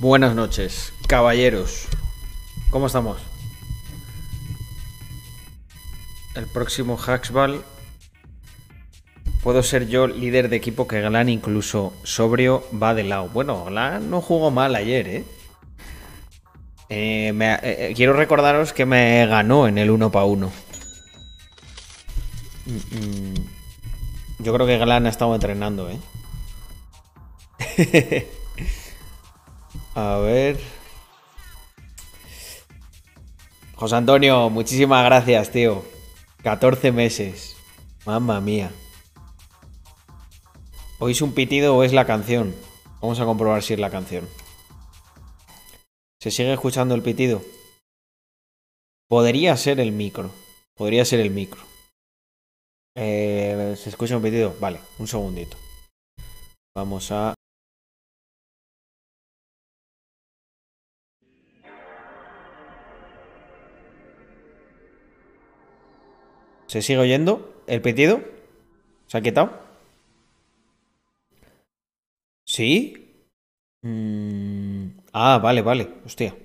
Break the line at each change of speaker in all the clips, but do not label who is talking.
Buenas noches, caballeros. ¿Cómo estamos? El próximo Hacksball. Puedo ser yo líder de equipo que Glan incluso sobrio va de lado. Bueno, Glan no jugó mal ayer, ¿eh? Eh, eh, eh, quiero recordaros que me ganó en el 1 para 1. Yo creo que Glan ha estado entrenando, ¿eh? A ver. José Antonio, muchísimas gracias, tío. 14 meses. Mamma mía. ¿Oís un pitido o es la canción? Vamos a comprobar si es la canción. ¿Se sigue escuchando el pitido? Podría ser el micro. Podría ser el micro. Eh, ¿Se escucha un pitido? Vale, un segundito. Vamos a... ¿Se sigue oyendo el pitido? ¿Se ha quitado? ¿Sí? Mm, Ah, vale, vale. Hostia.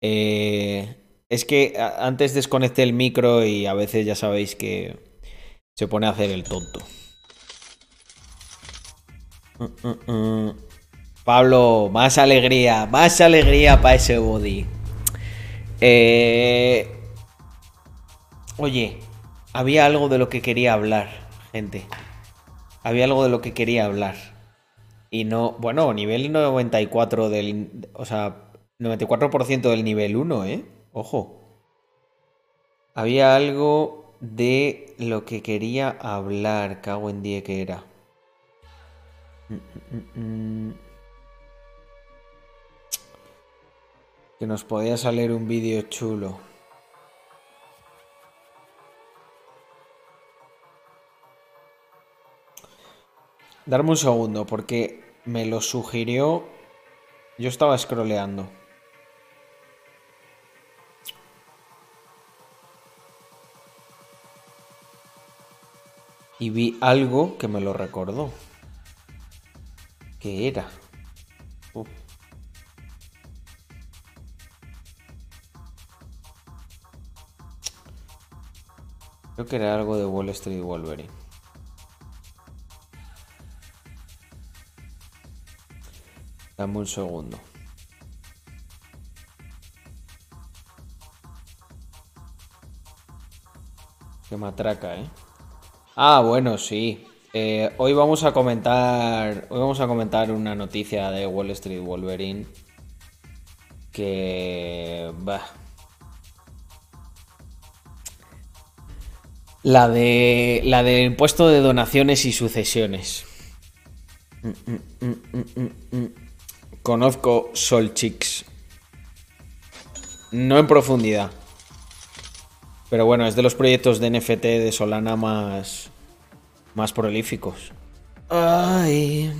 Eh, es que antes desconecté el micro y a veces ya sabéis que se pone a hacer el tonto. Pablo, más alegría, más alegría para ese body. Eh, Oye, había algo de lo que quería hablar, gente. Había algo de lo que quería hablar. Y no, bueno, nivel 94 del, o sea, 94% del nivel 1, ¿eh? Ojo. Había algo de lo que quería hablar, cago en 10 que era. Que nos podía salir un vídeo chulo. Darme un segundo, porque me lo sugirió. Yo estaba scrolleando. Y vi algo que me lo recordó. ¿Qué era? Creo que era algo de Wall Street Wolverine. Dame un segundo. Qué matraca, ¿eh? Ah, bueno, sí. Eh, hoy vamos a comentar. Hoy vamos a comentar una noticia de Wall Street Wolverine. Que. Bah. La de. La del impuesto de donaciones y sucesiones. Conozco Solchix. No en profundidad. Pero bueno, es de los proyectos de NFT de Solana más. más prolíficos. Ay.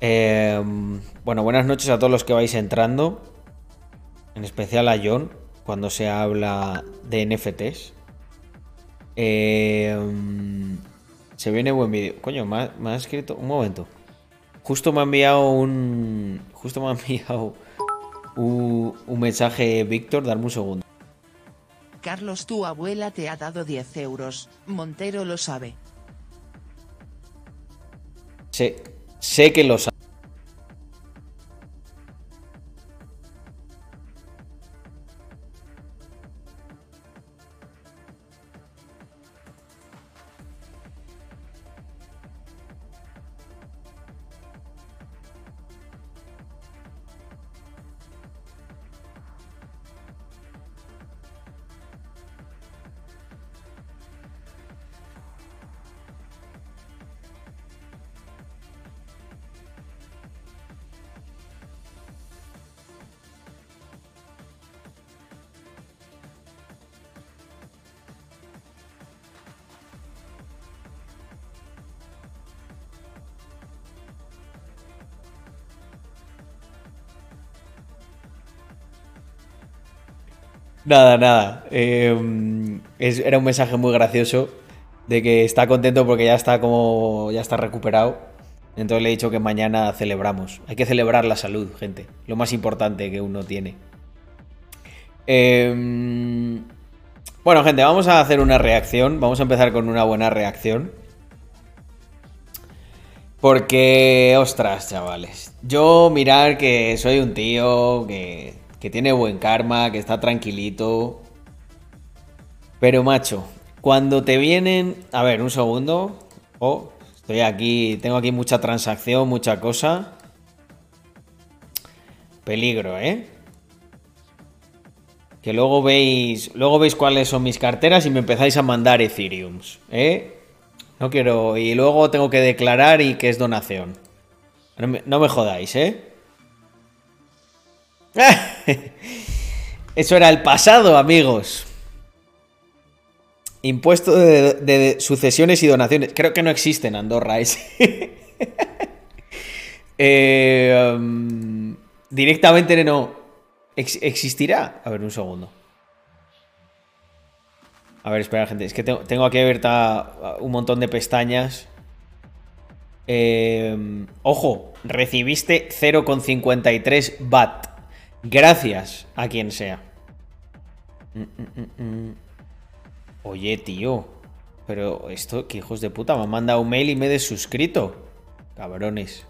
Eh, bueno, buenas noches a todos los que vais entrando. En especial a John, cuando se habla de NFTs. Eh, se viene buen vídeo. Coño, me ha, me ha escrito. Un momento. Justo me ha enviado un. Justo me ha enviado un, un mensaje Víctor. Darme un segundo.
Carlos, tu abuela te ha dado 10 euros, Montero lo sabe.
Sé, sé que lo sabe. Nada, nada. Es- era un mensaje muy gracioso de que está contento porque ya está como ya está recuperado. Entonces le he dicho que mañana celebramos. Hay que celebrar la salud, gente. Lo más importante que uno tiene. Em, bueno, gente, vamos a hacer una reacción. Vamos a empezar con una buena reacción. Porque, ostras, chavales. Yo mirar que soy un tío que, que tiene buen karma, que está tranquilito. Pero, macho, cuando te vienen... A ver, un segundo. Oh, Estoy aquí, tengo aquí mucha transacción, mucha cosa. Peligro, ¿eh? Que luego veis, luego veis cuáles son mis carteras y me empezáis a mandar Ethereums, ¿eh? No quiero, y luego tengo que declarar y que es donación. No me, no me jodáis, ¿eh? Eso era el pasado, amigos. Impuesto de, sucesiones y donaciones. Creo que no existe en Andorra ese. Eh, um, directamente no. ¿Existirá? A ver, un segundo. A ver, espera, gente. Es que tengo, aquí abierta un montón de pestañas. Eh, ojo, recibiste 0,53 BAT. Gracias a quien sea. Oye, tío. Pero esto, que hijos de puta, me han mandado un mail y me he desuscrito. Cabrones.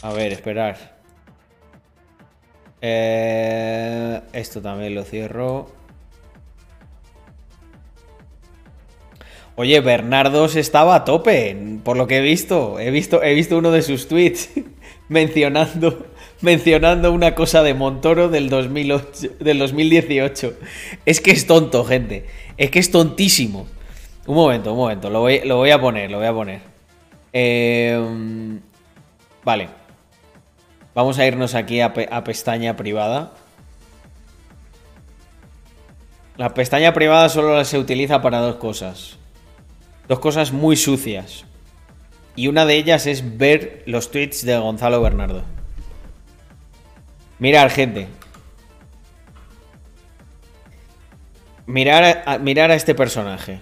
A ver, esperar. Eh, esto también lo cierro. Oye, Bernardo estaba a tope, por lo que he visto. He visto, he visto uno de sus tweets mencionando mencionando una cosa de Montoro del, 2008, del 2018. Es que es tonto, gente. Es que es tontísimo. Un momento, un momento. Lo voy, lo voy a poner, lo voy a poner. Em, vale. Vamos a irnos aquí a pestaña privada. La pestaña privada solo se utiliza para dos cosas. Dos cosas muy sucias. Y una de ellas es ver los tweets de Gonzalo Bernardo. Mirar, gente. Mirar a, mirar a este personaje.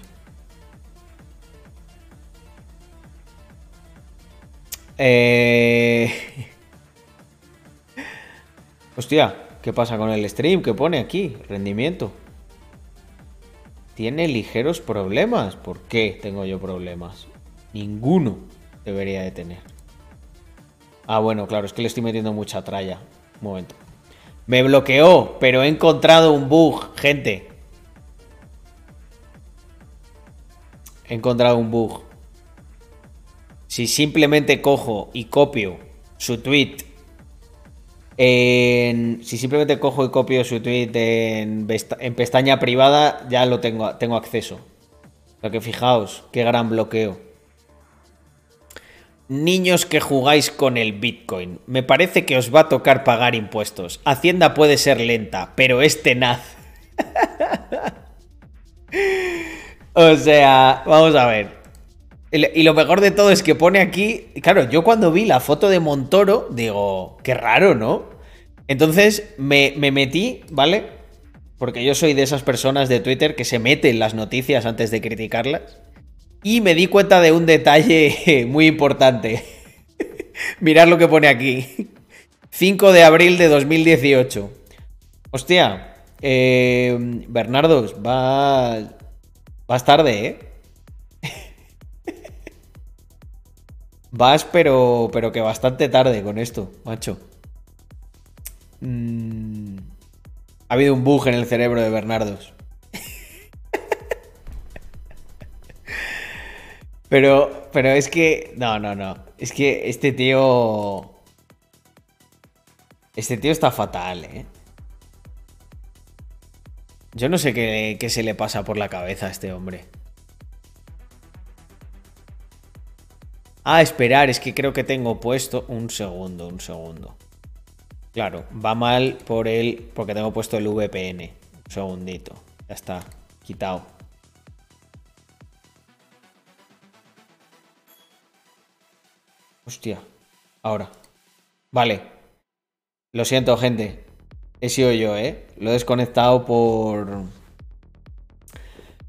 Eh... Hostia, ¿qué pasa con el stream? ¿Qué pone aquí? Rendimiento. Tiene ligeros problemas. ¿Por qué tengo yo problemas? Ninguno debería de tener. Ah, bueno, claro, es que le estoy metiendo mucha tralla. Un momento. Me bloqueó, pero he encontrado un bug, gente. He encontrado un bug. Si simplemente cojo y copio su tweet si simplemente cojo y copio su tweet en, en pestaña privada, ya lo tengo, tengo acceso. Lo que fijaos, qué gran bloqueo. Niños que jugáis con el Bitcoin, me parece que os va a tocar pagar impuestos. Hacienda puede ser lenta, pero es tenaz. o sea, vamos a ver. Y lo mejor de todo es que pone aquí, claro, yo cuando vi la foto de Montoro, digo, qué raro, ¿no? Entonces me, me metí, ¿vale? Porque yo soy de esas personas de Twitter que se meten las noticias antes de criticarlas. Y me di cuenta de un detalle muy importante. Mirad lo que pone aquí. 5 de abril de 2018. Hostia, eh, Bernardo, vas, vas tarde, ¿eh? Vas, pero, pero que bastante tarde con esto, macho. Mm, ha habido un bug en el cerebro de Bernardos. Pero, pero es que. No, no, no. Es que este tío. Este tío está fatal, ¿eh? Yo no sé qué, qué se le pasa por la cabeza a este hombre. Ah, esperar, es que creo que tengo puesto. Un segundo, un segundo. Claro, va mal por él porque tengo puesto el VPN. Un segundito. Ya está, quitado. Hostia. Ahora. Vale. Lo siento, gente. He sido yo, ¿eh? Lo he desconectado por...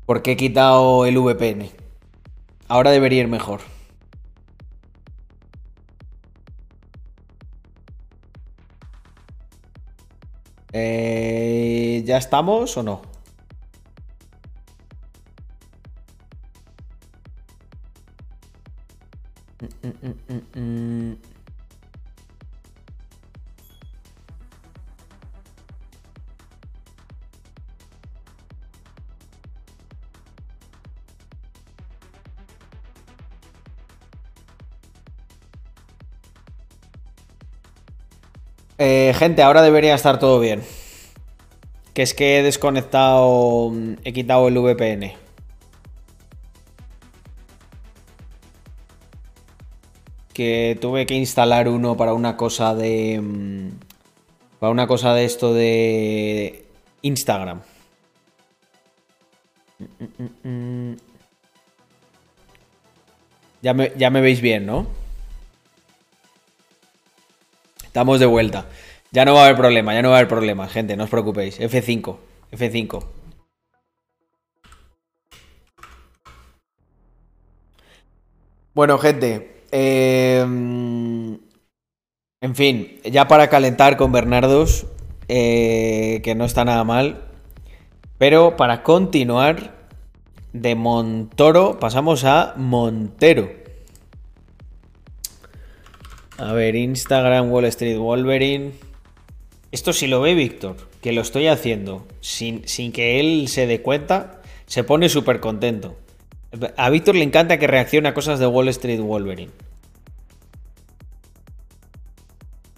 Porque he quitado el VPN. Ahora debería ir mejor. Eh, ¿Ya estamos o no? Mm, mm, mm, Eh, gente, ahora debería estar todo bien. Que es que he desconectado, he quitado el VPN. Que tuve que instalar uno para una cosa de... Mm, para una cosa de esto de Instagram. Ya me, ya me veis bien, ¿no? Estamos de vuelta. Ya no va a haber problema, ya no va a haber problema, gente, no os preocupéis. F5, F5. Bueno, gente. Em, en fin, ya para calentar con Bernardos, eh, que no está nada mal. Pero para continuar, de Montoro pasamos a Montero. A ver, Instagram, Wall Street Wolverine. Esto si lo ve Víctor, que lo estoy haciendo sin, sin que él se dé cuenta, se pone súper contento. A Víctor le encanta que reaccione a cosas de Wall Street Wolverine.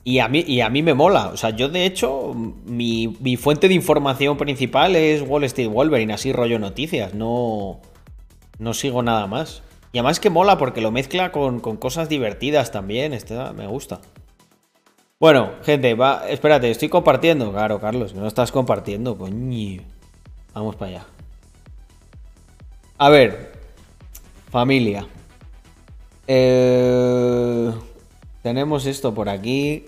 Y a, mí, y a mí me mola. O sea, yo de hecho, mi, mi, fuente de información principal es Wall Street Wolverine, así rollo noticias. No, no sigo nada más. Y además que mola porque lo mezcla con, cosas divertidas también. Este, me gusta. Bueno, gente, va. Espérate, estoy compartiendo. Claro, Carlos, no estás compartiendo, coño. Vamos para allá. A ver. Familia. Eh, tenemos esto por aquí.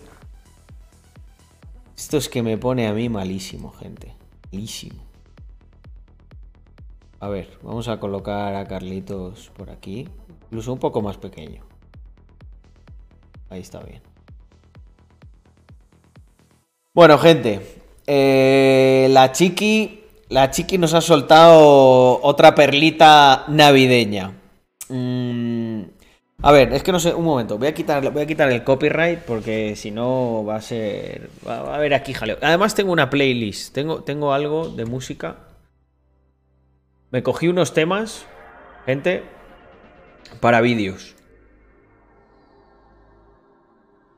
Esto es que me pone a mí malísimo, gente. Malísimo. A ver, vamos a colocar a Carlitos por aquí. Incluso un poco más pequeño. Ahí está bien. Bueno, gente. Eh, la chiqui. La chiqui nos ha soltado otra perlita navideña. Mm, a ver, es que no sé, un momento, voy a quitar, voy a quitar el copyright porque si no va a ser. Va a haber aquí jaleo. Además, tengo una playlist, tengo, tengo algo de música me cogí unos temas, gente, para vídeos.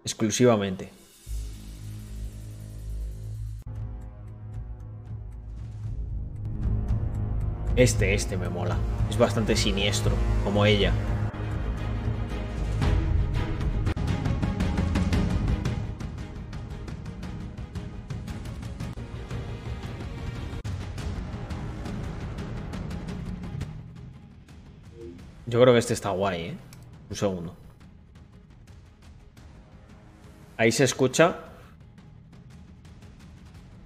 Exclusivamente. Este, este me mola. Es bastante siniestro, como ella. Yo creo que este está guay, ¿eh? Un segundo. Ahí se escucha.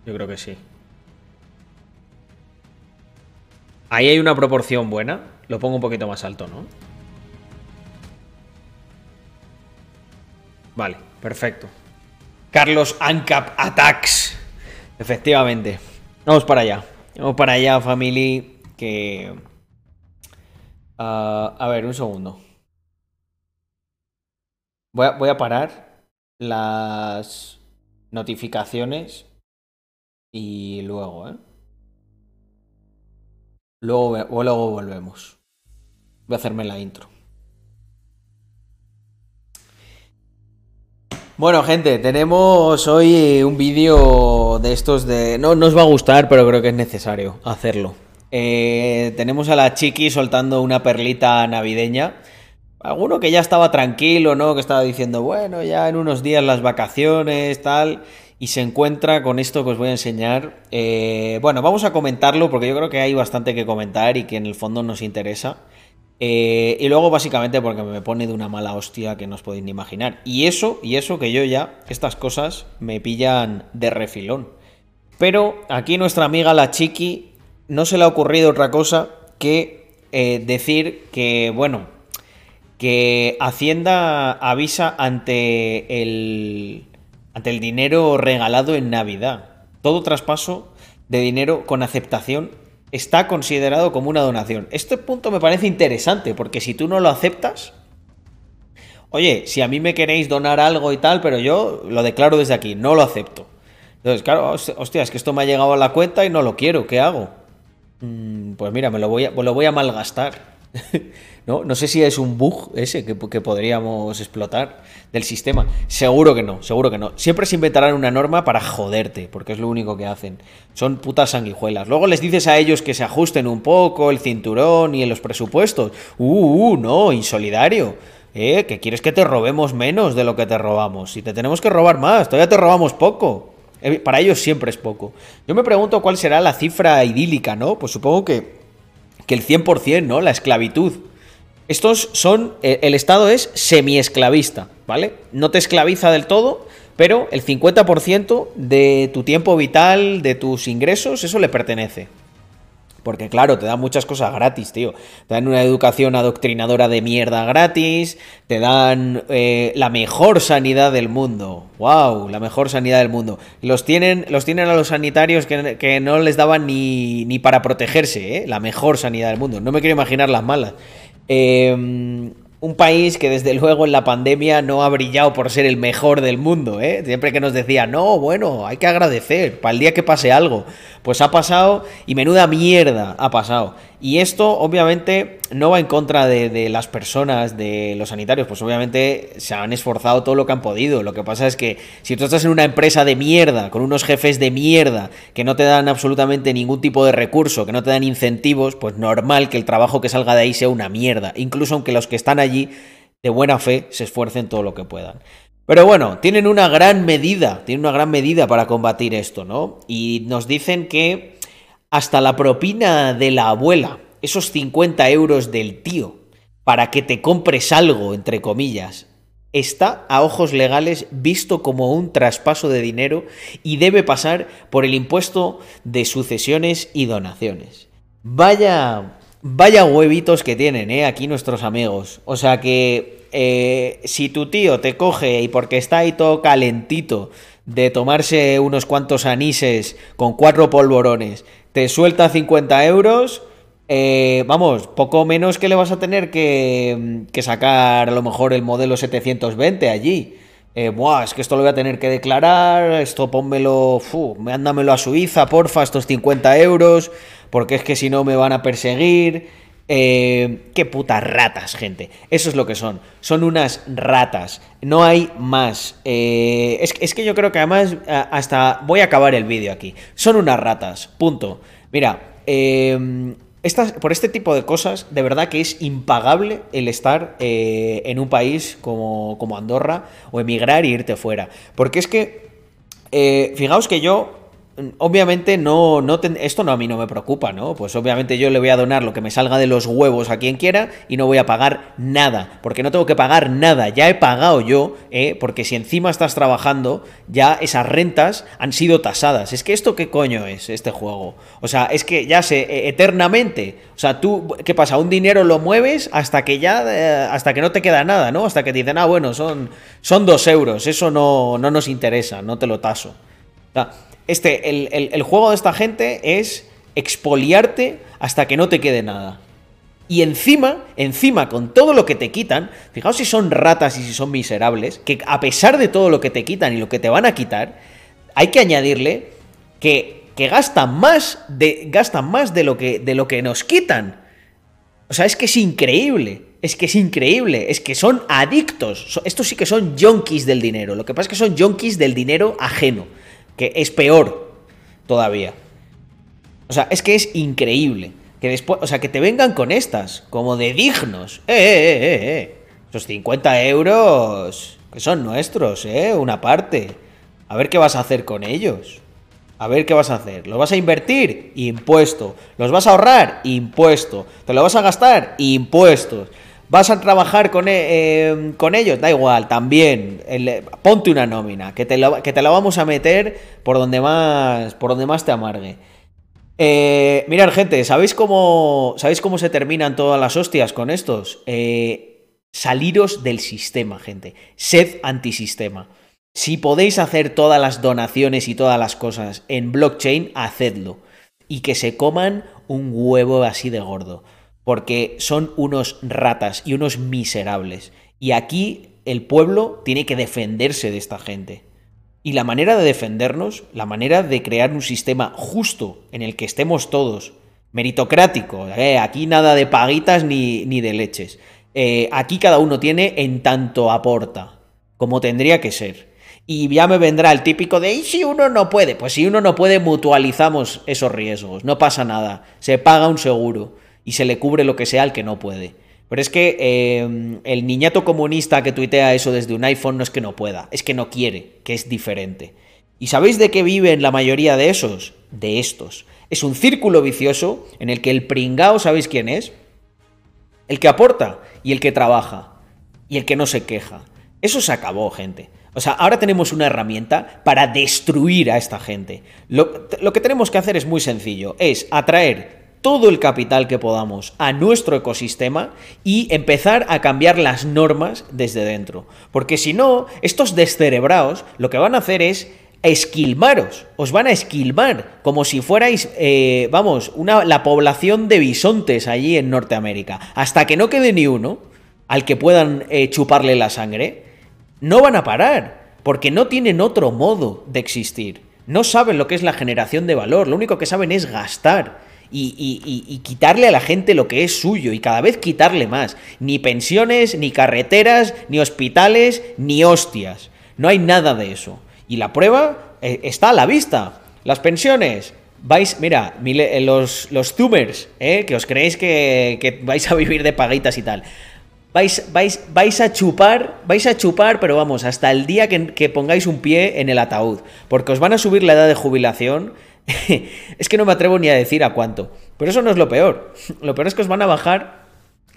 Yo creo que sí. Ahí hay una proporción buena. Lo pongo un poquito más alto, ¿no? Vale, perfecto. Carlos Ancap Attacks. Efectivamente. Vamos para allá. Vamos para allá, family. Que Ah, a ver, un segundo. Voy a, voy a parar las notificaciones y luego, ¿eh? Luego, luego volvemos. Voy a hacerme la intro. Bueno, gente, tenemos hoy un vídeo de estos de... No, no os va a gustar, pero creo que es necesario hacerlo. Eh, tenemos a la Chiqui soltando una perlita navideña. Alguno que ya estaba tranquilo, ¿no? Que estaba diciendo, bueno, ya en unos días las vacaciones, tal. Y se encuentra con esto que os voy a enseñar. Eh, bueno, vamos a comentarlo porque yo creo que hay bastante que comentar y que en el fondo nos interesa. Eh, y luego básicamente porque me pone de una mala hostia que no os podéis ni imaginar. Y eso, y eso que yo ya, estas cosas me pillan de refilón. Pero aquí nuestra amiga la Chiqui no se le ha ocurrido otra cosa que eh, decir que, bueno, que Hacienda avisa ante el, ante el dinero regalado en Navidad. Todo traspaso de dinero con aceptación está considerado como una donación. Este punto me parece interesante porque si tú no lo aceptas, oye, si a mí me queréis donar algo y tal, pero yo lo declaro desde aquí, no lo acepto. Entonces, claro, hostia, es que esto me ha llegado a la cuenta y no lo quiero, ¿qué hago? Mm, pues mira, me lo voy a, lo voy a malgastar. ¿No? no sé si es un bug ese que, podríamos explotar del sistema. Seguro que no, seguro que no. Siempre se inventarán una norma para joderte, porque es lo único que hacen. Son putas sanguijuelas. Luego les dices a ellos que se ajusten un poco el cinturón y en los presupuestos. Uh, uh no, insolidario. ¿Eh? Que quieres que te robemos menos de lo que te robamos. Si te tenemos que robar más, todavía te robamos poco. Eh, para ellos siempre es poco. Yo me pregunto cuál será la cifra idílica, ¿no? Pues supongo que, que el 100%, ¿no? La esclavitud. Estos son, eh, el Estado es semi-esclavista, ¿vale? No te esclaviza del todo, pero el 50% de tu tiempo vital, de tus ingresos, eso le pertenece. Porque claro, te dan muchas cosas gratis, tío. Te dan una educación adoctrinadora de mierda gratis, te dan eh, la mejor sanidad del mundo. ¡Wow! La mejor sanidad del mundo. Los tienen, los tienen a los sanitarios que, no les daban ni, ni para protegerse, ¿eh? La mejor sanidad del mundo. No me quiero imaginar las malas. Eh, un país que desde luego en la pandemia no ha brillado por ser el mejor del mundo, ¿eh? Siempre que nos decía, no, bueno, hay que agradecer para el día que pase algo. Pues ha pasado y menuda mierda ha pasado. Y esto obviamente no va en contra de, las personas, de los sanitarios, pues obviamente se han esforzado todo lo que han podido. Lo que pasa es que si tú estás en una empresa de mierda, con unos jefes de mierda, que no te dan absolutamente ningún tipo de recurso, que no te dan incentivos, pues normal que el trabajo que salga de ahí sea una mierda. Incluso aunque los que están allí de buena fe se esfuercen todo lo que puedan. Pero bueno, tienen una gran medida, tienen una gran medida para combatir esto, ¿no? Y nos dicen que hasta la propina de la abuela, esos 50 euros del tío, para que te compres algo, entre comillas, está a ojos legales visto como un traspaso de dinero y debe pasar por el impuesto de sucesiones y donaciones. Vaya, vaya huevitos que tienen, ¿eh? Aquí nuestros amigos. O sea que eh, si tu tío te coge y porque está ahí todo calentito de tomarse unos cuantos anises con cuatro polvorones, te suelta 50 euros, eh, vamos, poco menos que le vas a tener que, sacar a lo mejor el modelo 720 allí. Eh, buah, es que esto lo voy a tener que declarar, esto pónmelo, fu, mándamelo a Suiza, porfa, estos 50 euros, porque es que si no me van a perseguir. Eh, qué putas ratas, gente. Eso es lo que son. Son unas ratas. No hay más. Eh, es, que yo creo que además hasta voy a acabar el vídeo aquí. Son unas ratas. Punto. Mira, eh, por este tipo de cosas, de verdad que es impagable el estar en un país como, como, Andorra o emigrar y irte fuera. Porque es que, fijaos que yo Obviamente no, no esto no a mí no me preocupa, ¿no? Pues obviamente yo le voy a donar lo que me salga de los huevos a quien quiera y no voy a pagar nada, porque no tengo que pagar nada, ya he pagado yo, ¿eh? porque si encima estás trabajando, ya esas rentas han sido tasadas. Es que esto qué coño es este juego. O sea, es que ya sé, e, eternamente, o sea, tú, ¿qué pasa? Un dinero lo mueves hasta que ya, eh, hasta que no te queda nada, ¿no? Hasta que te dicen, ah, bueno, son, son dos euros, eso no, no nos interesa, no te lo taso. Este, el, juego de esta gente es expoliarte hasta que no te quede nada. Y encima, encima, con todo lo que te quitan, fijaos si son ratas y si son miserables, que a pesar de todo lo que te quitan y lo que te van a quitar, hay que añadirle que, que gastan más de, gastan más de lo, que, de lo que nos quitan. O sea, es que es increíble. Es que es increíble. Es que son adictos. Estos sí que son junkies del dinero. Lo que pasa es que son junkies del dinero ajeno que es peor todavía. O sea, es que es increíble. Que después, o sea, que te vengan con estas, como de dignos. Eh, eh, eh, eh, eh. Esos 50 euros que son nuestros, eh, una parte. A ver qué vas a hacer con ellos. A ver qué vas a hacer. ¿Los vas a invertir? Impuesto. ¿Los vas a ahorrar? Impuesto. ¿Te lo vas a gastar? Impuestos. ¿Vas a trabajar con, e, em, con ellos? Da igual, también. ponte una nómina, que te, la, que te la vamos a meter por donde más, por donde más te amargue. Eh, mirad, gente, ¿sabéis cómo, ¿sabéis cómo se terminan todas las hostias con estos? Eh, Saliros del sistema, gente. Sed antisistema. Si podéis hacer todas las donaciones y todas las cosas en blockchain, hacedlo. Y que se coman un huevo así de gordo. Porque son unos ratas y unos miserables. Y aquí el pueblo tiene que defenderse de esta gente. Y la manera de defendernos, la manera de crear un sistema justo en el que estemos todos, meritocrático, eh, aquí nada de paguitas ni, ni de leches. Eh, aquí cada uno tiene en tanto aporta, como tendría que ser. Y ya me vendrá el típico de, ¿y si uno no puede? Pues si uno no puede, mutualizamos esos riesgos, no pasa nada, se paga un seguro y se le cubre lo que sea al que no puede. Pero es que eh, el niñato comunista que tuitea eso desde un iPhone no es que no pueda, es que no quiere, que es diferente. ¿Y sabéis de qué viven la mayoría de esos? De estos. Es un círculo vicioso en el que el pringao, ¿sabéis quién es? El que aporta y el que trabaja y el que no se queja. Eso se acabó, gente. O sea, ahora tenemos una herramienta para destruir a esta gente. Lo, lo que tenemos que hacer es muy sencillo, es atraer todo el capital que podamos a nuestro ecosistema y empezar a cambiar las normas desde dentro. Porque si no, estos descerebrados lo que van a hacer es esquilmaros, os van a esquilmar, como si fuerais, eh, vamos, una, la población de bisontes allí en Norteamérica. Hasta que no quede ni uno al que puedan eh, chuparle la sangre, no van a parar, porque no tienen otro modo de existir. No saben lo que es la generación de valor, lo único que saben es gastar y, quitarle a la gente lo que es suyo y cada vez quitarle más. Ni pensiones, ni carreteras, ni hospitales, ni hostias. No hay nada de eso. Y la prueba eh, está a la vista. Las pensiones. Vais, mira, eh, los, los zoomers, eh, que os creéis que, vais a vivir de paguitas y tal. Vais, vais, vais, a chupar, vais a chupar, pero vamos, hasta el día que, que pongáis un pie en el ataúd. Porque os van a subir la edad de jubilación es que no me atrevo ni a decir a cuánto. Pero eso no es lo peor. Lo peor es que os van a bajar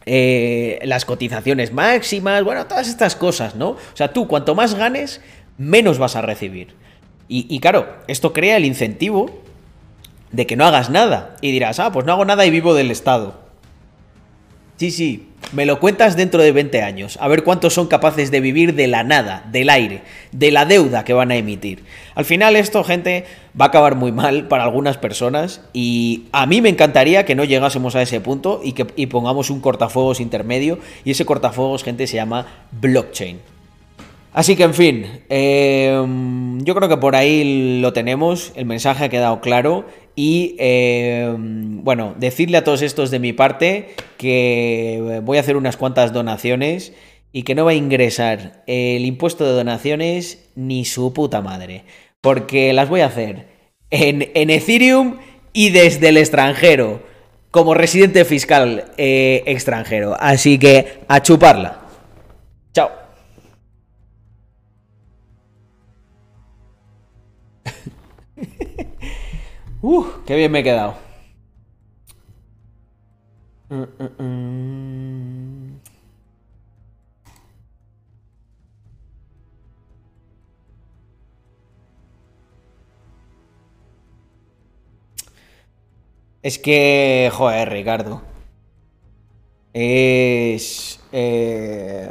eh, las cotizaciones máximas, bueno, todas estas cosas, ¿no? O sea, tú cuanto más ganes, menos vas a recibir. Y, y, claro, esto crea el incentivo de que no hagas nada. Y dirás, ah, pues no hago nada y vivo del Estado. Sí, sí, me lo cuentas dentro de 20 años, a ver cuántos son capaces de vivir de la nada, del aire, de la deuda que van a emitir. Al final esto, gente, va a acabar muy mal para algunas personas y a mí me encantaría que no llegásemos a ese punto y que pongamos un cortafuegos intermedio y ese cortafuegos, gente, se llama blockchain. Así que, en fin, em, yo creo que por ahí lo tenemos, el mensaje ha quedado claro y, em, bueno, decirle a todos estos de mi parte que voy a hacer unas cuantas donaciones y que no va a ingresar el impuesto de donaciones ni su puta madre, porque las voy a hacer en, en Ethereum y desde el extranjero, como residente fiscal eh, extranjero. Así que a chuparla. Uh, qué bien me he quedado. Es que, joder, Ricardo. Es... Eh,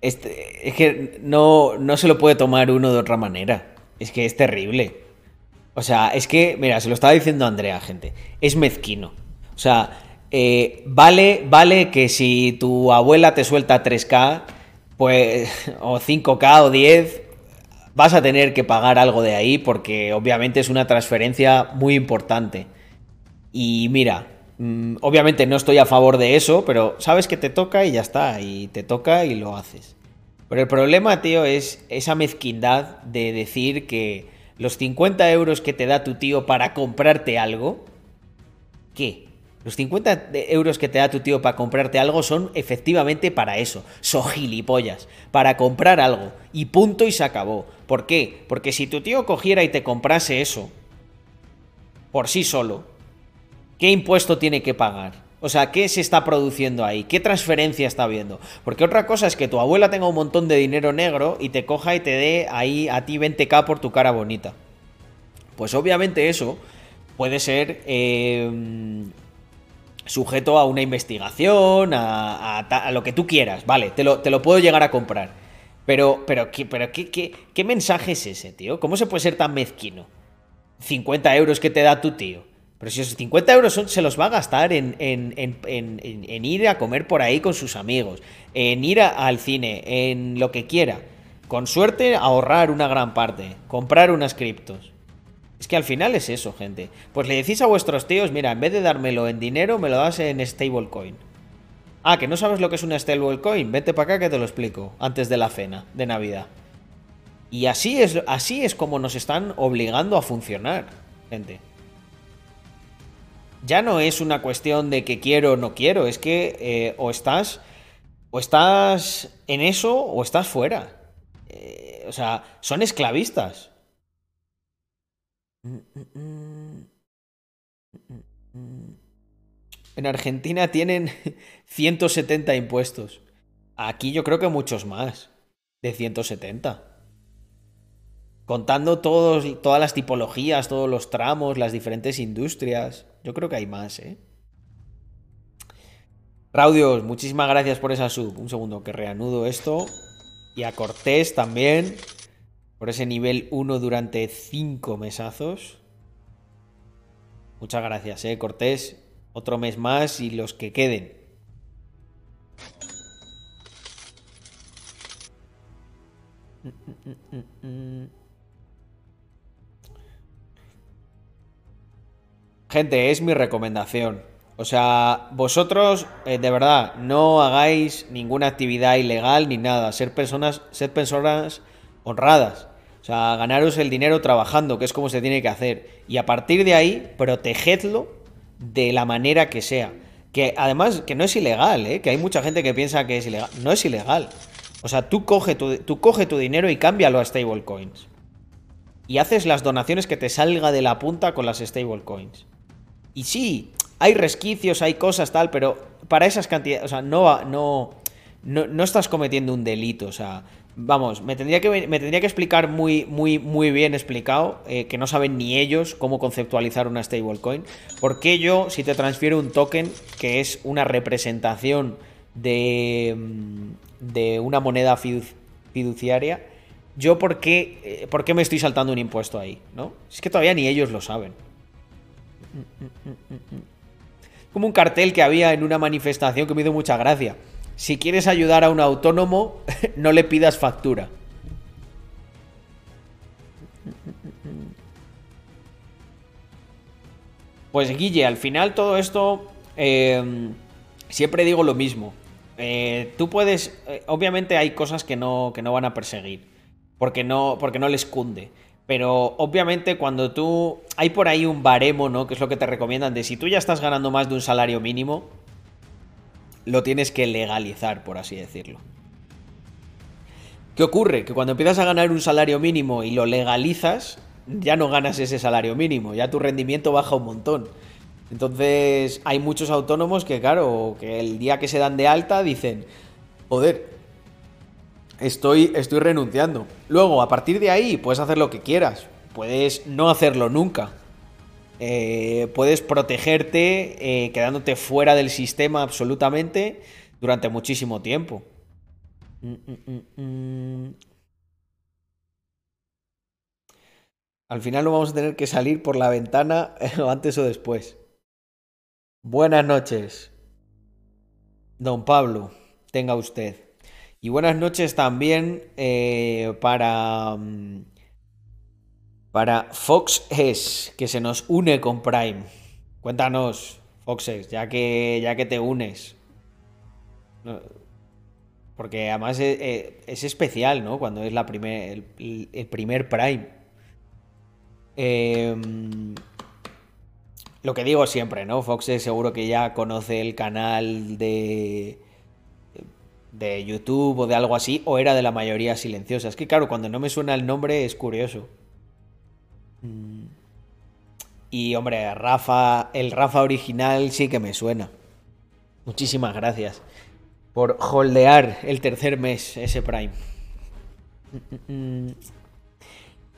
este, es que no, no se lo puede tomar uno de otra manera. Es que es terrible. O sea, es que, mira, se lo estaba diciendo Andrea, gente. Es mezquino. O sea, eh, vale, vale que si tu abuela te suelta 3K, pues, o 5K o 10, vas a tener que pagar algo de ahí porque obviamente es una transferencia muy importante. Y mira, mm, obviamente no estoy a favor de eso, pero sabes que te toca y ya está, y te toca y lo haces. Pero el problema, tío, es esa mezquindad de decir que los 50 euros que te da tu tío para comprarte algo, ¿qué? Los 50 euros que te da tu tío para comprarte algo son efectivamente para eso. Son gilipollas. Para comprar algo. Y punto y se acabó. ¿Por qué? Porque si tu tío cogiera y te comprase eso, por sí solo, ¿qué impuesto tiene que pagar? O sea, ¿qué se está produciendo ahí? ¿Qué transferencia está habiendo? Porque otra cosa es que tu abuela tenga un montón de dinero negro y te coja y te dé ahí a ti 20k por tu cara bonita. Pues obviamente eso puede ser... Eh, sujeto a una investigación, a, lo que tú quieras, vale, te lo, puedo llegar a comprar. Pero, pero, ¿qué, pero ¿qué, qué, mensaje es ese, tío? ¿Cómo se puede ser tan mezquino? 50 euros que te da tu tío. Pero si esos 50 euros se los va a gastar en, ir a comer por ahí con sus amigos, en ir al cine, en lo que quiera. Con suerte, ahorrar una gran parte, comprar unas criptos. Es que al final es eso, gente. Pues le decís a vuestros tíos, mira, en vez de dármelo en dinero, me lo das en stablecoin. Ah, que no sabes lo que es una stablecoin. Vete para acá que te lo explico. Antes de la cena de Navidad. Y así es, así es como nos están obligando a funcionar, gente. Ya no es una cuestión de que quiero o no quiero. Es que eh, o estás. O estás en eso o estás fuera. Eh, o sea, son esclavistas. En Argentina tienen 170 impuestos. Aquí yo creo que muchos más. De 170. Contando todos, todas las tipologías, todos los tramos, las diferentes industrias. Yo creo que hay más, ¿eh? Raudios, muchísimas gracias por esa sub. Un segundo que reanudo esto. Y a Cortés también por ese nivel 1 durante 5 mesazos. Muchas gracias, eh, Cortés. Otro mes más y los que queden. Gente, es mi recomendación. O sea, vosotros, eh, de verdad, no hagáis ninguna actividad ilegal ni nada. Ser personas, ser personas honradas. O sea, ganaros el dinero trabajando, que es como se tiene que hacer. Y a partir de ahí, protegedlo de la manera que sea. Que además, que no es ilegal, ¿eh? que hay mucha gente que piensa que es ilegal. No es ilegal. O sea, tú coge tu, tú coge tu dinero y cámbialo a stablecoins. Y haces las donaciones que te salga de la punta con las stablecoins. Y sí, hay resquicios, hay cosas tal, pero para esas cantidades, o sea, no, no, no, no estás cometiendo un delito. O sea, Vamos, me tendría que, me tendría que explicar muy, muy, muy bien explicado, eh, que no saben ni ellos cómo conceptualizar una stablecoin. ¿Por qué yo, si te transfiero un token, que es una representación de, mm, de una moneda fiduciaria, yo por qué, eh, por qué me estoy saltando un impuesto ahí? ¿no? Es que todavía ni ellos lo saben. Como un cartel que había en una manifestación que me hizo mucha gracia si quieres ayudar a un autónomo, no le pidas factura. Pues Guille, al final todo esto, em, siempre digo lo mismo. Eh, tú puedes, eh, obviamente hay cosas que no, que no van a perseguir, porque no, porque no les cunde. Pero obviamente cuando tú, hay por ahí un baremo, ¿no? Que es lo que te recomiendan de si tú ya estás ganando más de un salario mínimo, lo tienes que legalizar, por así decirlo. ¿Qué ocurre? Que cuando empiezas a ganar un salario mínimo y lo legalizas, ya no ganas ese salario mínimo, ya tu rendimiento baja un montón. Entonces hay muchos autónomos que, claro, que el día que se dan de alta dicen, joder, estoy, estoy renunciando. Luego, a partir de ahí, puedes hacer lo que quieras. Puedes no hacerlo nunca. Eh, puedes protegerte eh, quedándote fuera del sistema absolutamente durante muchísimo tiempo. Mm, mm, mm, Al final no vamos a tener que salir por la ventana antes o después. Buenas noches, don Pablo, tenga usted. Y buenas noches también eh, para para Foxes, que se nos une con Prime. Cuéntanos, Foxes, ya que, ya que te unes. Porque además es, especial, ¿no? Cuando es la primer, el, primer Prime. Em, lo que digo siempre, ¿no? Foxes seguro que ya conoce el canal de de YouTube o de algo así, o era de la mayoría silenciosa. Es que claro, cuando no me suena el nombre es curioso. Mm. Y hombre, Rafa, el Rafa original sí que me suena. Muchísimas gracias por holdear el tercer mes ese Prime.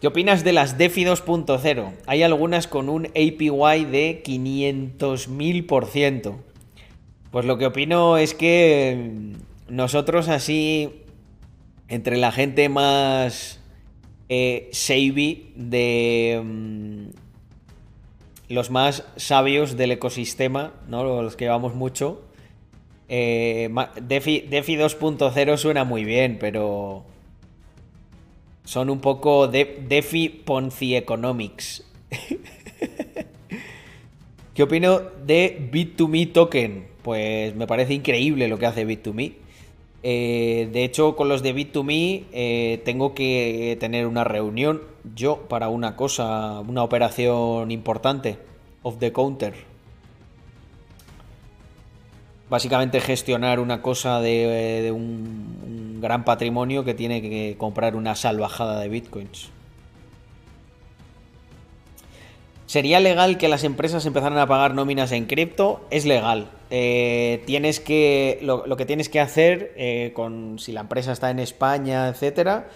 ¿Qué opinas de las DeFi 2.0? Hay algunas con un APY de 500.000%. Pues lo que opino es que nosotros así, entre la gente más eh, savvy de mm, los más sabios del ecosistema, ¿no? Los que llevamos mucho. Eh, Defi, Defi 2.0 suena muy bien, pero son un poco de, Defi Ponzi Economics. ¿Qué opino de Bit2Me Token? Pues me parece increíble lo que hace Bit2Me. Eh, de hecho, con los de Bit2Me eh, tengo que tener una reunión yo para una cosa, una operación importante, of the counter. Básicamente gestionar una cosa de, un gran patrimonio que tiene que comprar una salvajada de bitcoins. ¿Sería legal que las empresas empezaran a pagar nóminas en cripto? Es legal. Eh, tienes que. Lo, que tienes que hacer eh, con. Si la empresa está en España, etcétera,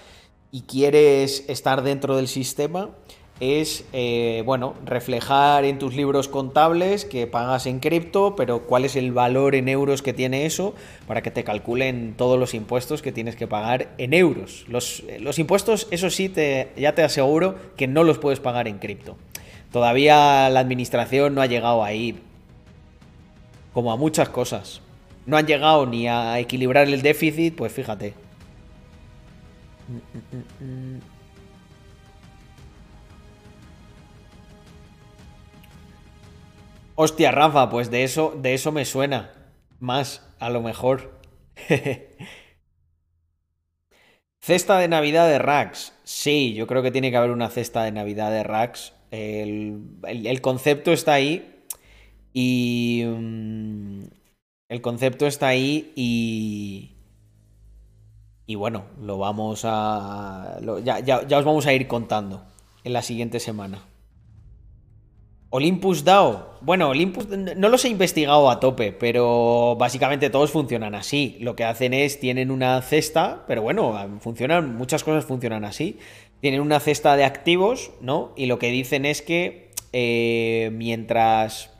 y quieres estar dentro del sistema, es eh, bueno, reflejar en tus libros contables que pagas en cripto, pero cuál es el valor en euros que tiene eso, para que te calculen todos los impuestos que tienes que pagar en euros. Los, los impuestos, eso sí, te, ya te aseguro que no los puedes pagar en cripto. Todavía la administración no ha llegado ahí, como a muchas cosas. No han llegado ni a equilibrar el déficit, pues fíjate. Hostia, Rafa, pues de eso, de eso me suena. Más, a lo mejor. cesta de Navidad de Rax. Sí, yo creo que tiene que haber una cesta de Navidad de Rax el, concepto está ahí y... Mm, el concepto está ahí y... Y bueno, lo vamos a... ya, ya, os vamos a ir contando en la siguiente semana. Olympus DAO. Bueno, Olympus no los he investigado a tope, pero básicamente todos funcionan así. Lo que hacen es, tienen una cesta, pero bueno, funcionan, muchas cosas funcionan así tienen una cesta de activos, ¿no? Y lo que dicen es que eh, mientras...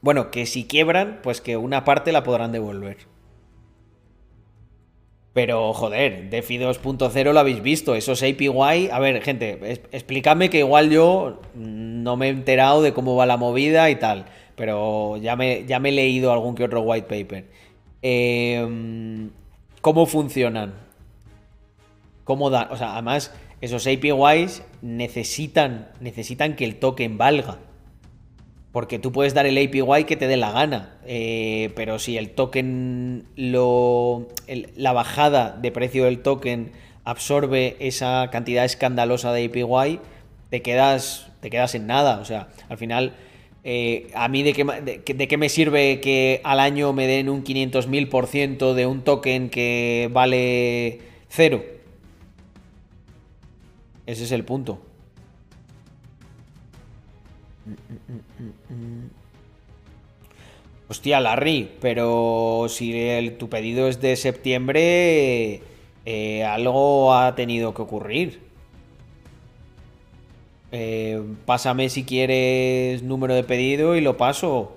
Bueno, que si quiebran, pues que una parte la podrán devolver. Pero, joder, DeFi 2.0 lo habéis visto, esos APY... A ver, gente, explícame que igual yo no me he enterado de cómo va la movida y tal, pero ya me, ya me he leído algún que otro white paper. Em, ¿Cómo funcionan? ¿Cómo dan? O sea, además, esos APYs necesitan, necesitan que el token valga. Porque tú puedes dar el APY que te dé la gana. Eh, pero si el token, lo, la bajada de precio del token absorbe esa cantidad escandalosa de APY, te quedas, te quedas en nada. O sea, al final, eh, a mí de qué, de qué, me sirve que al año me den un 500.000% de un token que vale cero. Ese es el punto. Hostia, Larry, pero si tu pedido es de septiembre, eh, algo ha tenido que ocurrir. Eh, pásame si quieres número de pedido y lo paso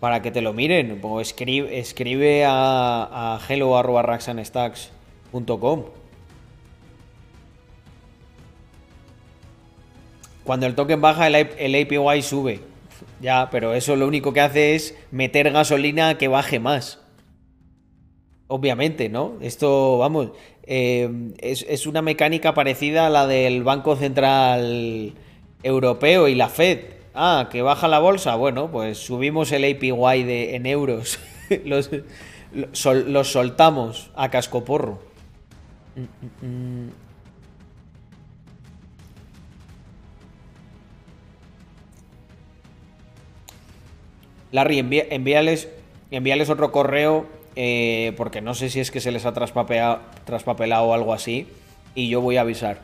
para que te lo miren. O escribe, escribe a, a hello.raxanstacks.com. Cuando el token baja, el, APY sube. Ya, pero eso lo único que hace es meter gasolina que baje más. Obviamente, ¿no? Esto, vamos, eh, es, una mecánica parecida a la del Banco Central Europeo y la Fed. Ah, que baja la bolsa. Bueno, pues subimos el APY de, en euros. los, los, soltamos a cascoporro. Larry, envíales, envíales otro correo eh, porque no sé si es que se les ha traspapelado o algo así y yo voy a avisar.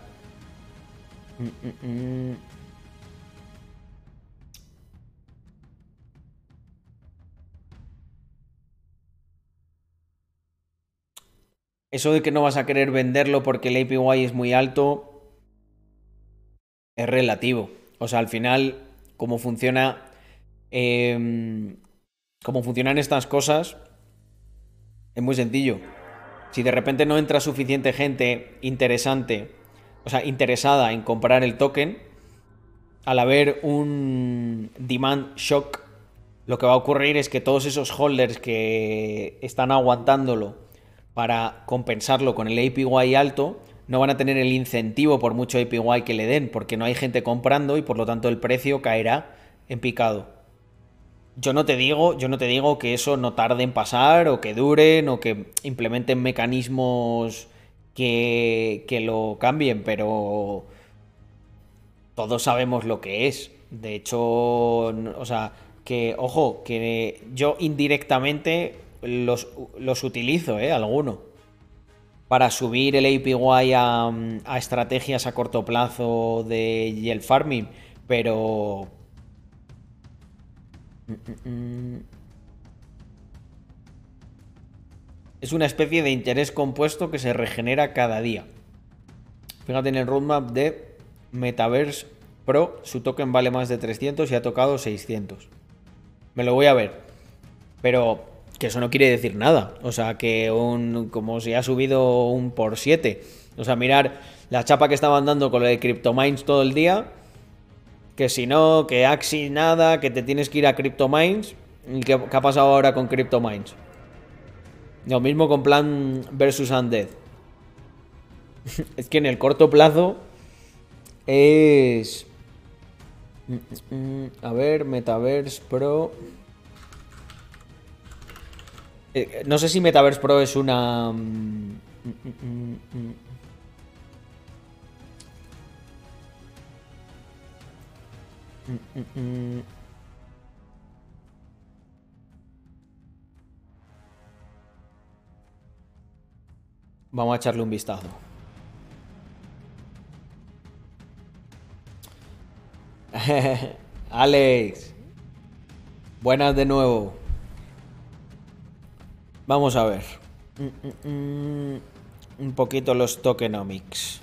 Eso de que no vas a querer venderlo porque el APY es muy alto es relativo. O sea, al final, cómo funciona Em, cómo funcionan estas cosas es muy sencillo. Si de repente no entra suficiente gente interesante, o sea, interesada en comprar el token, al haber un demand shock, lo que va a ocurrir es que todos esos holders que están aguantándolo para compensarlo con el APY alto, no van a tener el incentivo por mucho APY que le den, porque no hay gente comprando y por lo tanto el precio caerá en picado. Yo no te digo, yo no te digo que eso no tarde en pasar o que duren o que implementen mecanismos que, que lo cambien, pero todos sabemos lo que es. De hecho, o sea, que, ojo, que yo indirectamente los, los utilizo, ¿eh? Alguno. Para subir el APY a, a estrategias a corto plazo de yield farming. Pero... Es una especie de interés compuesto que se regenera cada día. Fíjate en el roadmap de Metaverse Pro, su token vale más de 300 y ha tocado 600. Me lo voy a ver. Pero que eso no quiere decir nada. O sea, que un, como si ha subido un por 7. O sea, mirar la chapa que estaban dando con lo de CryptoMines todo el día. Que si no, que Axi nada, que te tienes que ir a CryptoMines. ¿Y qué, ha pasado ahora con CryptoMines? Lo mismo con Plan versus Undead. es que en el corto plazo es... A ver, Metaverse Pro. Eh, no sé si Metaverse Pro es una... Vamos a echarle un vistazo. Alex. Buenas de nuevo. Vamos a ver. Un poquito los tokenomics.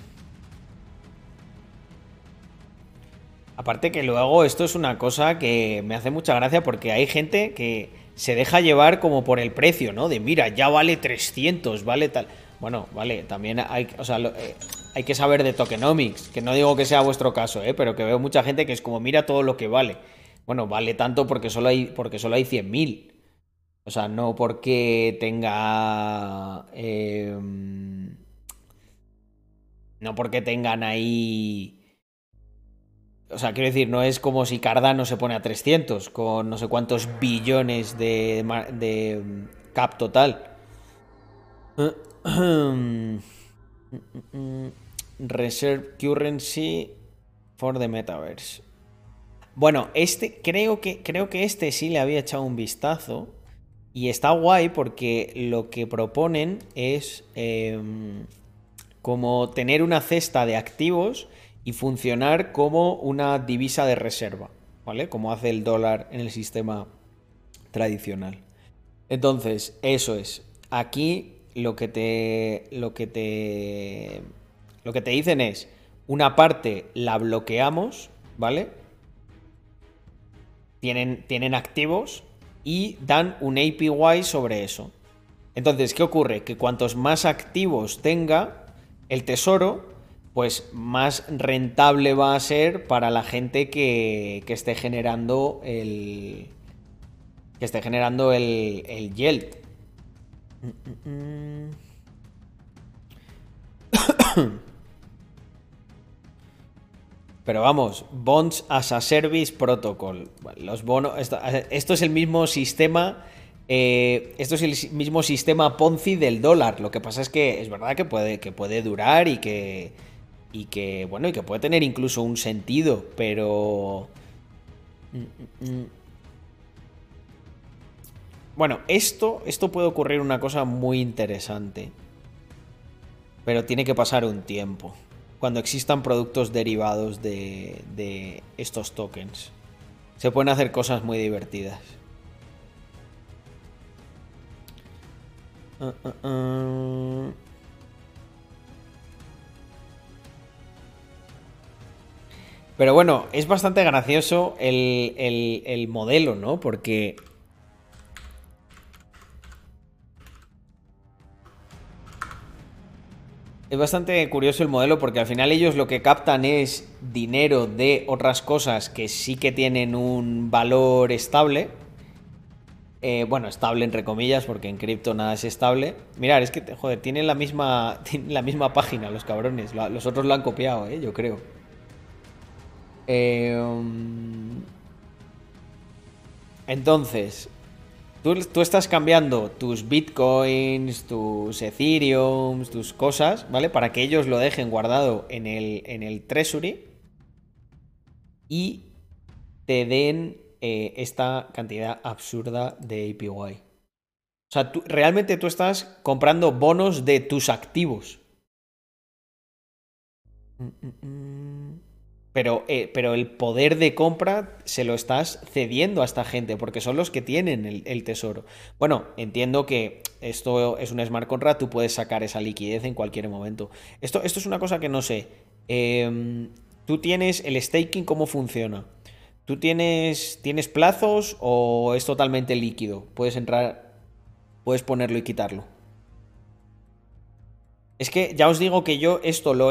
Aparte que luego esto es una cosa que me hace mucha gracia porque hay gente que se deja llevar como por el precio, ¿no? De mira, ya vale 300, vale tal. Bueno, vale, también hay, o sea, eh, hay que saber de tokenomics, que no digo que sea vuestro caso, ¿eh? pero que veo mucha gente que es como mira todo lo que vale. Bueno, vale tanto porque solo hay, porque hay 100.000. O sea, no porque tenga... Eh, no porque tengan ahí... O sea, quiero decir, no es como si Cardano se pone a 300 con no sé cuántos billones de, de cap total. Reserve currency for the metaverse. Bueno, este creo que creo que este sí le había echado un vistazo y está guay porque lo que proponen es em, como tener una cesta de activos y funcionar como una divisa de reserva, ¿vale? Como hace el dólar en el sistema tradicional. Entonces, eso es. Aquí lo que te lo que te lo que te dicen es una parte la bloqueamos, ¿vale? Tienen, tienen activos y dan un APY sobre eso. Entonces, ¿qué ocurre? Que cuantos más activos tenga el tesoro, pues más rentable va a ser para la gente que, que esté generando el. que esté generando el, el yield. Pero vamos, Bonds as a Service Protocol. Los bonos. Esto, es el mismo sistema. Eh, esto es el mismo sistema Ponzi del dólar. Lo que pasa es que es verdad que puede, que puede durar y que. Y que. Bueno, y que puede tener incluso un sentido. Pero. Bueno, esto, esto puede ocurrir una cosa muy interesante. Pero tiene que pasar un tiempo. Cuando existan productos derivados de, de estos tokens. Se pueden hacer cosas muy divertidas. Uh, uh, uh. Pero bueno, es bastante gracioso el, el, modelo, ¿no? Porque Es bastante curioso el modelo porque al final ellos lo que captan es dinero de otras cosas que sí que tienen un valor estable. Eh, bueno, estable entre comillas, porque en cripto nada es estable. Mirar, es que, joder, tienen la misma, la misma página los cabrones. Los otros lo han copiado, ¿eh? yo creo. Um, entonces, Tú, estás cambiando tus bitcoins, tus ethereum, tus cosas, ¿vale? Para que ellos lo dejen guardado en el, en el treasury y te den eh, esta cantidad absurda de APY. O sea, realmente tú estás comprando bonos de tus activos. Mm, mm, mm. Pero, eh, pero el poder de compra se lo estás cediendo a esta gente, porque son los que tienen el, tesoro. Bueno, entiendo que esto es un smart contract, tú puedes sacar esa liquidez en cualquier momento. Esto, esto es una cosa que no sé. Em, tú tienes el staking, ¿cómo funciona? ¿Tú tienes, tienes plazos o es totalmente líquido? Puedes entrar, puedes ponerlo y quitarlo. Es que ya os digo que yo esto lo,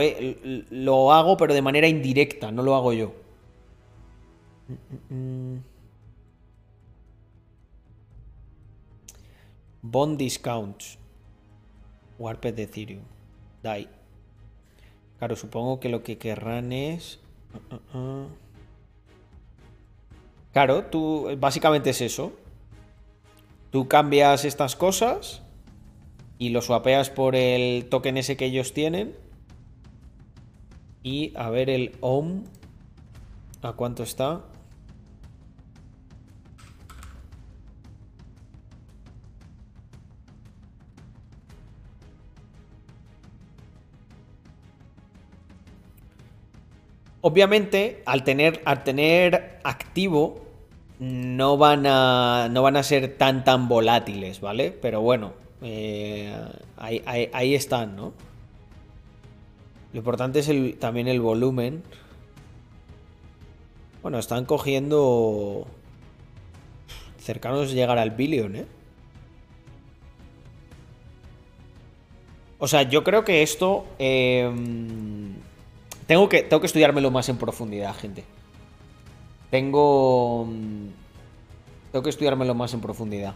lo hago, pero de manera indirecta, no lo hago yo. Bond discounts. Warped de Ethereum. DAI. Claro, supongo que lo que querrán es. Claro, tú. Básicamente es eso. Tú cambias estas cosas y lo swapeas por el token ese que ellos tienen. Y a ver el OM. ¿A cuánto está? Obviamente, al tener, al tener activo, no van, a, no van a ser tan tan volátiles, ¿vale? Pero bueno, eh, ahí, están, ¿no? Lo importante es también el volumen. Bueno, están cogiendo cercanos a llegar al billón, ¿eh? O sea, yo creo que esto... Em, tengo, que, tengo que estudiármelo más en profundidad, gente. Tengo... Tengo que estudiármelo más en profundidad.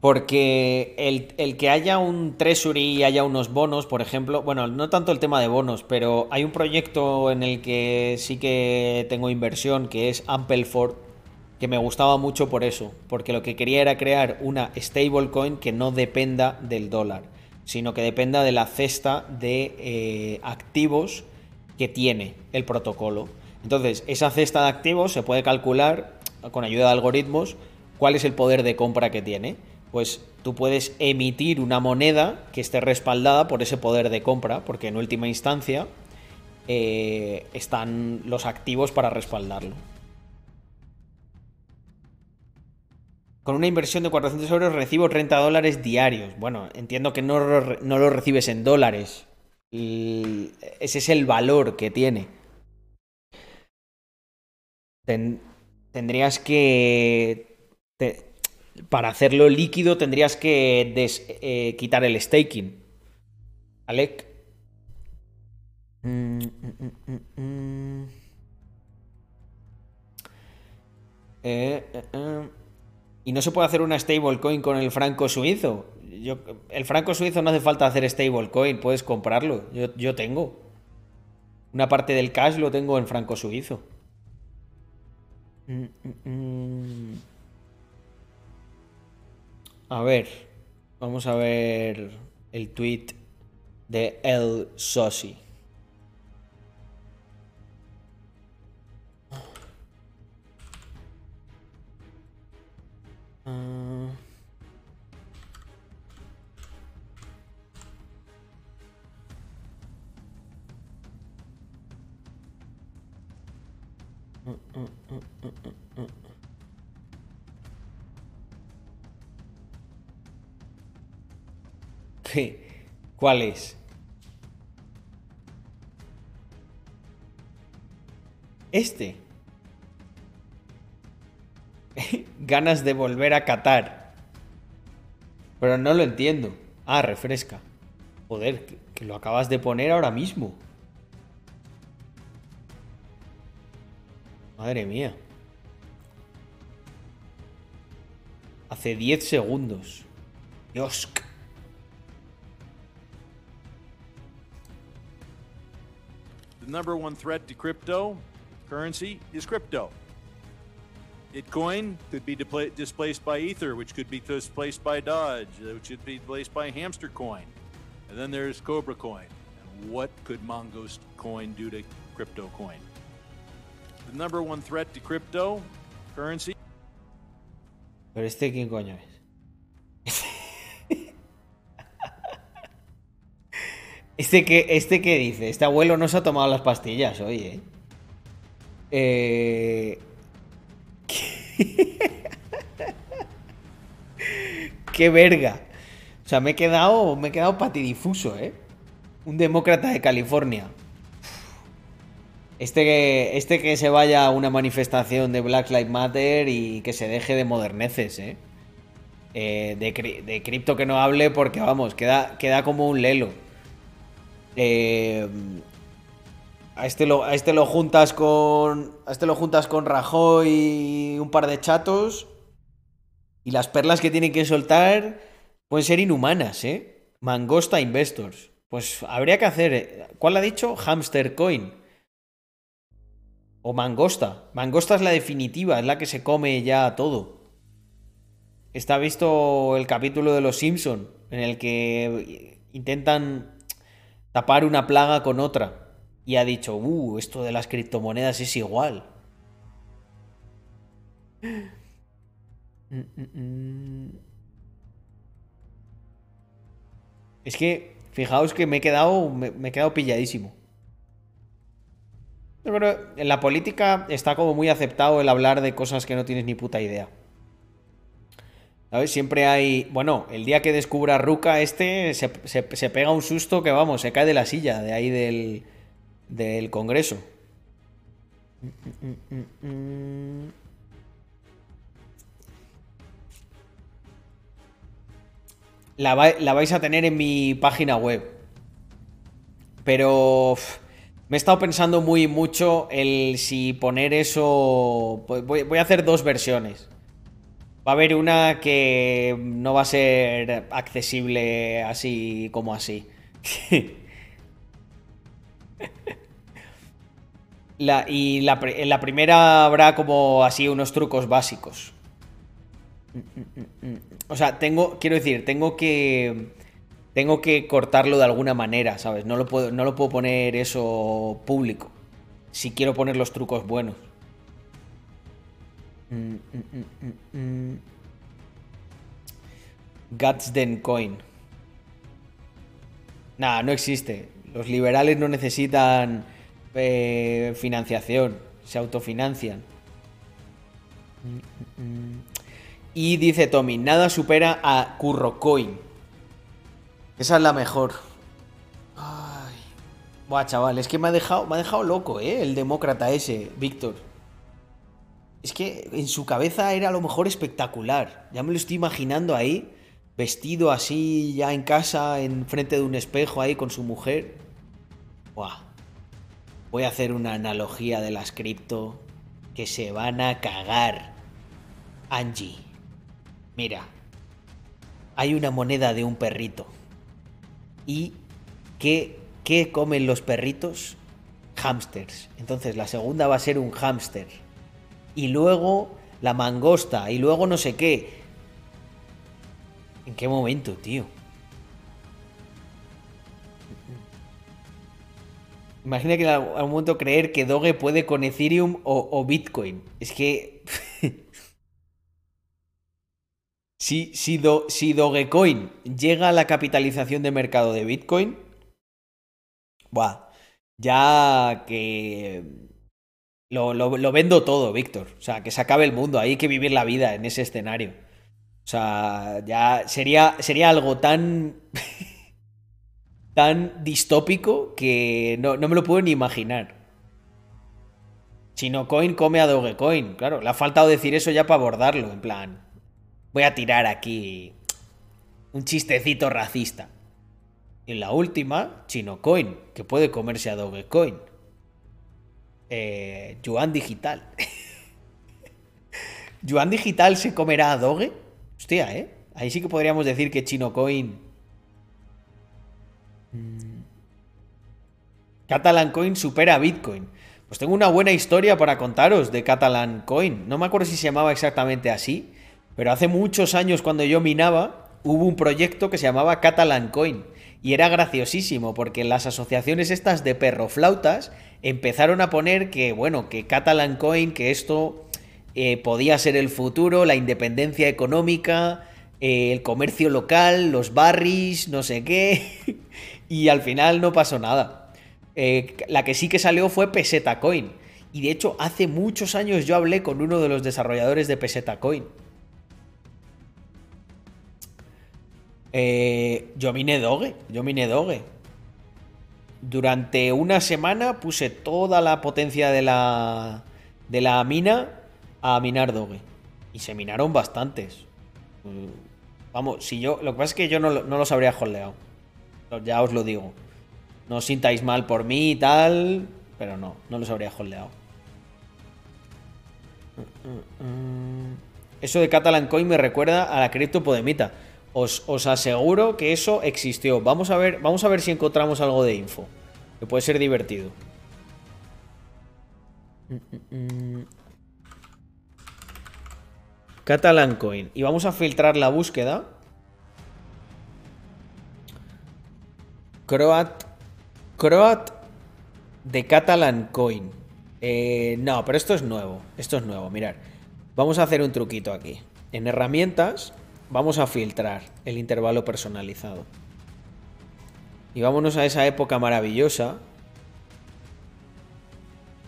Porque el, que haya un treasury y haya unos bonos, por ejemplo, bueno, no tanto el tema de bonos, pero hay un proyecto en el que sí que tengo inversión, que es Ampelford, que me gustaba mucho por eso, porque lo que quería era crear una stablecoin que no dependa del dólar, sino que dependa de la cesta de eh, activos que tiene el protocolo. Entonces, esa cesta de activos se puede calcular con ayuda de algoritmos cuál es el poder de compra que tiene. Pues tú puedes emitir una moneda que esté respaldada por ese poder de compra, porque en última instancia eh, están los activos para respaldarlo. Con una inversión de 400 euros recibo 30 dólares diarios. Bueno, entiendo que no, no lo recibes en dólares. Ese es el valor que tiene tendrías que... para hacerlo líquido tendrías que eh, quitar el staking. Alec. Mm, mm, mm, eh, eh, y no se puede hacer una stablecoin con el franco suizo. El franco suizo no hace falta hacer stablecoin, puedes comprarlo. Yo, yo tengo. Una parte del cash lo tengo en franco suizo. Mm, mm, mm. A ver, vamos a ver el tweet de El Sosi. Ah. ¿Cuál es? Este. ganas de volver a Qatar. Pero no lo entiendo. Ah, refresca. Joder, que, que lo acabas de poner ahora mismo. Madre mía. Hace 10 segundos. Dios.
The number one threat to crypto currency is crypto. Bitcoin could be displaced by Ether, which could be displaced by Dodge, uh, which could be displaced by Hamster Coin. And then there's Cobra Coin. And what could Mongoose Coin do to crypto coin? The number one threat to crypto currency
Pero este quién coño es. Este que, este que dice, este abuelo no se ha tomado las pastillas hoy, ¿eh? Eh, Qué verga. O sea, me he quedado, me he quedado patidifuso, ¿eh? Un demócrata de California. Este que, este que se vaya a una manifestación de Black Lives Matter y que se deje de moderneces, ¿eh? Eh, de, cri- de cripto que no hable porque, vamos, queda, queda como un lelo. Eh, a, este lo, a este lo juntas con. A este lo juntas con Rajoy y un par de chatos. Y las perlas que tienen que soltar pueden ser inhumanas, ¿eh? Mangosta Investors. Pues habría que hacer. eh, ¿Cuál ha dicho? Hamster Coin. O mangosta. Mangosta es la definitiva, es la que se come ya todo. Está visto el capítulo de Los Simpson en el que intentan tapar una plaga con otra. Y ha dicho, uh, esto de las criptomonedas es igual. Es que, fijaos que me he quedado, me he quedado pilladísimo. Que en la política está como muy aceptado el hablar de cosas que no tienes ni puta idea. ¿Sabes? Siempre hay. Bueno, el día que descubra Ruka, este se, se- pega un susto que, vamos, se cae de la silla de ahí del, del Congreso. La, la vais a tener en mi página web. Pero me he estado pensando muy mucho el si poner eso. Voy, voy a hacer dos versiones. Va a haber una que no va a ser accesible así como así. Y la, en la primera habrá como así unos trucos básicos. O sea, tengo, quiero decir, tengo que, tengo que cortarlo de alguna manera, ¿sabes? No lo puedo, no lo puedo poner eso público. Si quiero poner los trucos buenos. Mm, mm, mm. Gatsden Coin. Nada, no existe. Los liberales no necesitan eh, financiación, se autofinancian. Y dice Tommy, nada supera a Currocoin. Esa es la mejor. Ay. Buah, chaval, es que me ha dejado, me ha dejado loco, ¿eh? El demócrata ese, Víctor. Es que en su cabeza era a lo mejor espectacular. Ya me lo estoy imaginando ahí, vestido así, ya en casa, en frente de un espejo ahí con su mujer. Buah. Voy a hacer una analogía de las cripto que se van a cagar. Angie, mira, hay una moneda de un perrito. ¿Y qué, qué comen los perritos? Hamsters. Entonces la segunda va a ser un hámster. Y luego la mangosta. Y luego no sé qué. ¿En qué momento, tío? Imagina que en algún momento creer que Doge puede con Ethereum o Bitcoin. Es que. Si, si, Do- si Dogecoin llega a la capitalización de mercado de Bitcoin. Buah. Ya que. Lo, lo- vendo todo, Víctor. O sea, que se acabe el mundo. Hay que vivir la vida en ese escenario. O sea, ya sería, sería algo tan. tan distópico que no, no me lo puedo ni imaginar. Chinocoin come a Dogecoin. Claro, le ha faltado decir eso ya para abordarlo. En plan, voy a tirar aquí un chistecito racista. Y la última, Chinocoin, que puede comerse a Dogecoin. Eh, Yuan Digital. ¿Yuan Digital se comerá a Doge? Hostia, ¿eh? Ahí sí que podríamos decir que Chinocoin. Mm. Catalan Coin supera a Bitcoin. Pues tengo una buena historia para contaros de Catalan Coin. No me acuerdo si se llamaba exactamente así, pero hace muchos años cuando yo minaba, hubo un proyecto que se llamaba Catalan Coin. Y era graciosísimo, porque las asociaciones estas de perroflautas empezaron a poner que, bueno, que Catalan Coin, que esto eh, podía ser el futuro, la independencia económica, eh, el comercio local, los barris, no sé qué. y al final no pasó nada. Eh, la que sí que salió fue Peseta Coin. Y de hecho, hace muchos años yo hablé con uno de los desarrolladores de Peseta Coin. Yo miné Doge, yo miné Doge. Durante una semana puse toda la potencia de la, de la mina a minar Doge. Y se minaron bastantes. Vamos, si yo. Lo que pasa es que yo no, no los habría holdeado. Ya os lo digo. No os sintáis mal por mí y tal. Pero no, no los habría holdeado. Eso de Catalan Coin me recuerda a la cripto Podemita. Os, aseguro que eso existió. Vamos a ver, vamos a ver si encontramos algo de info. Que puede ser divertido. Catalan Coin. Y vamos a filtrar la búsqueda. Croat. Croat de Catalan Coin. Eh, no, pero esto es nuevo. Esto es nuevo, mirar. Vamos a hacer un truquito aquí. En herramientas vamos a filtrar el intervalo personalizado. Y vámonos a esa época maravillosa.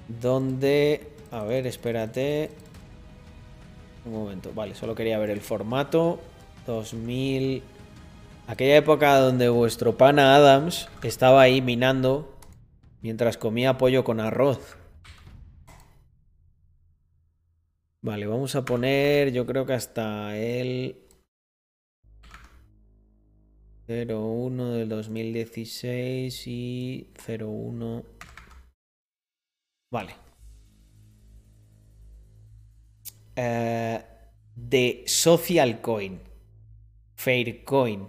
Donde... A ver, espérate. Un momento, vale, solo quería ver el formato. 2000... Aquella época donde vuestro pana Adams estaba ahí minando mientras comía pollo con arroz. Vale, vamos a poner, yo creo que hasta el 01 del 2016 y 01. Vale. Eh, de Social Coin. Faircoin.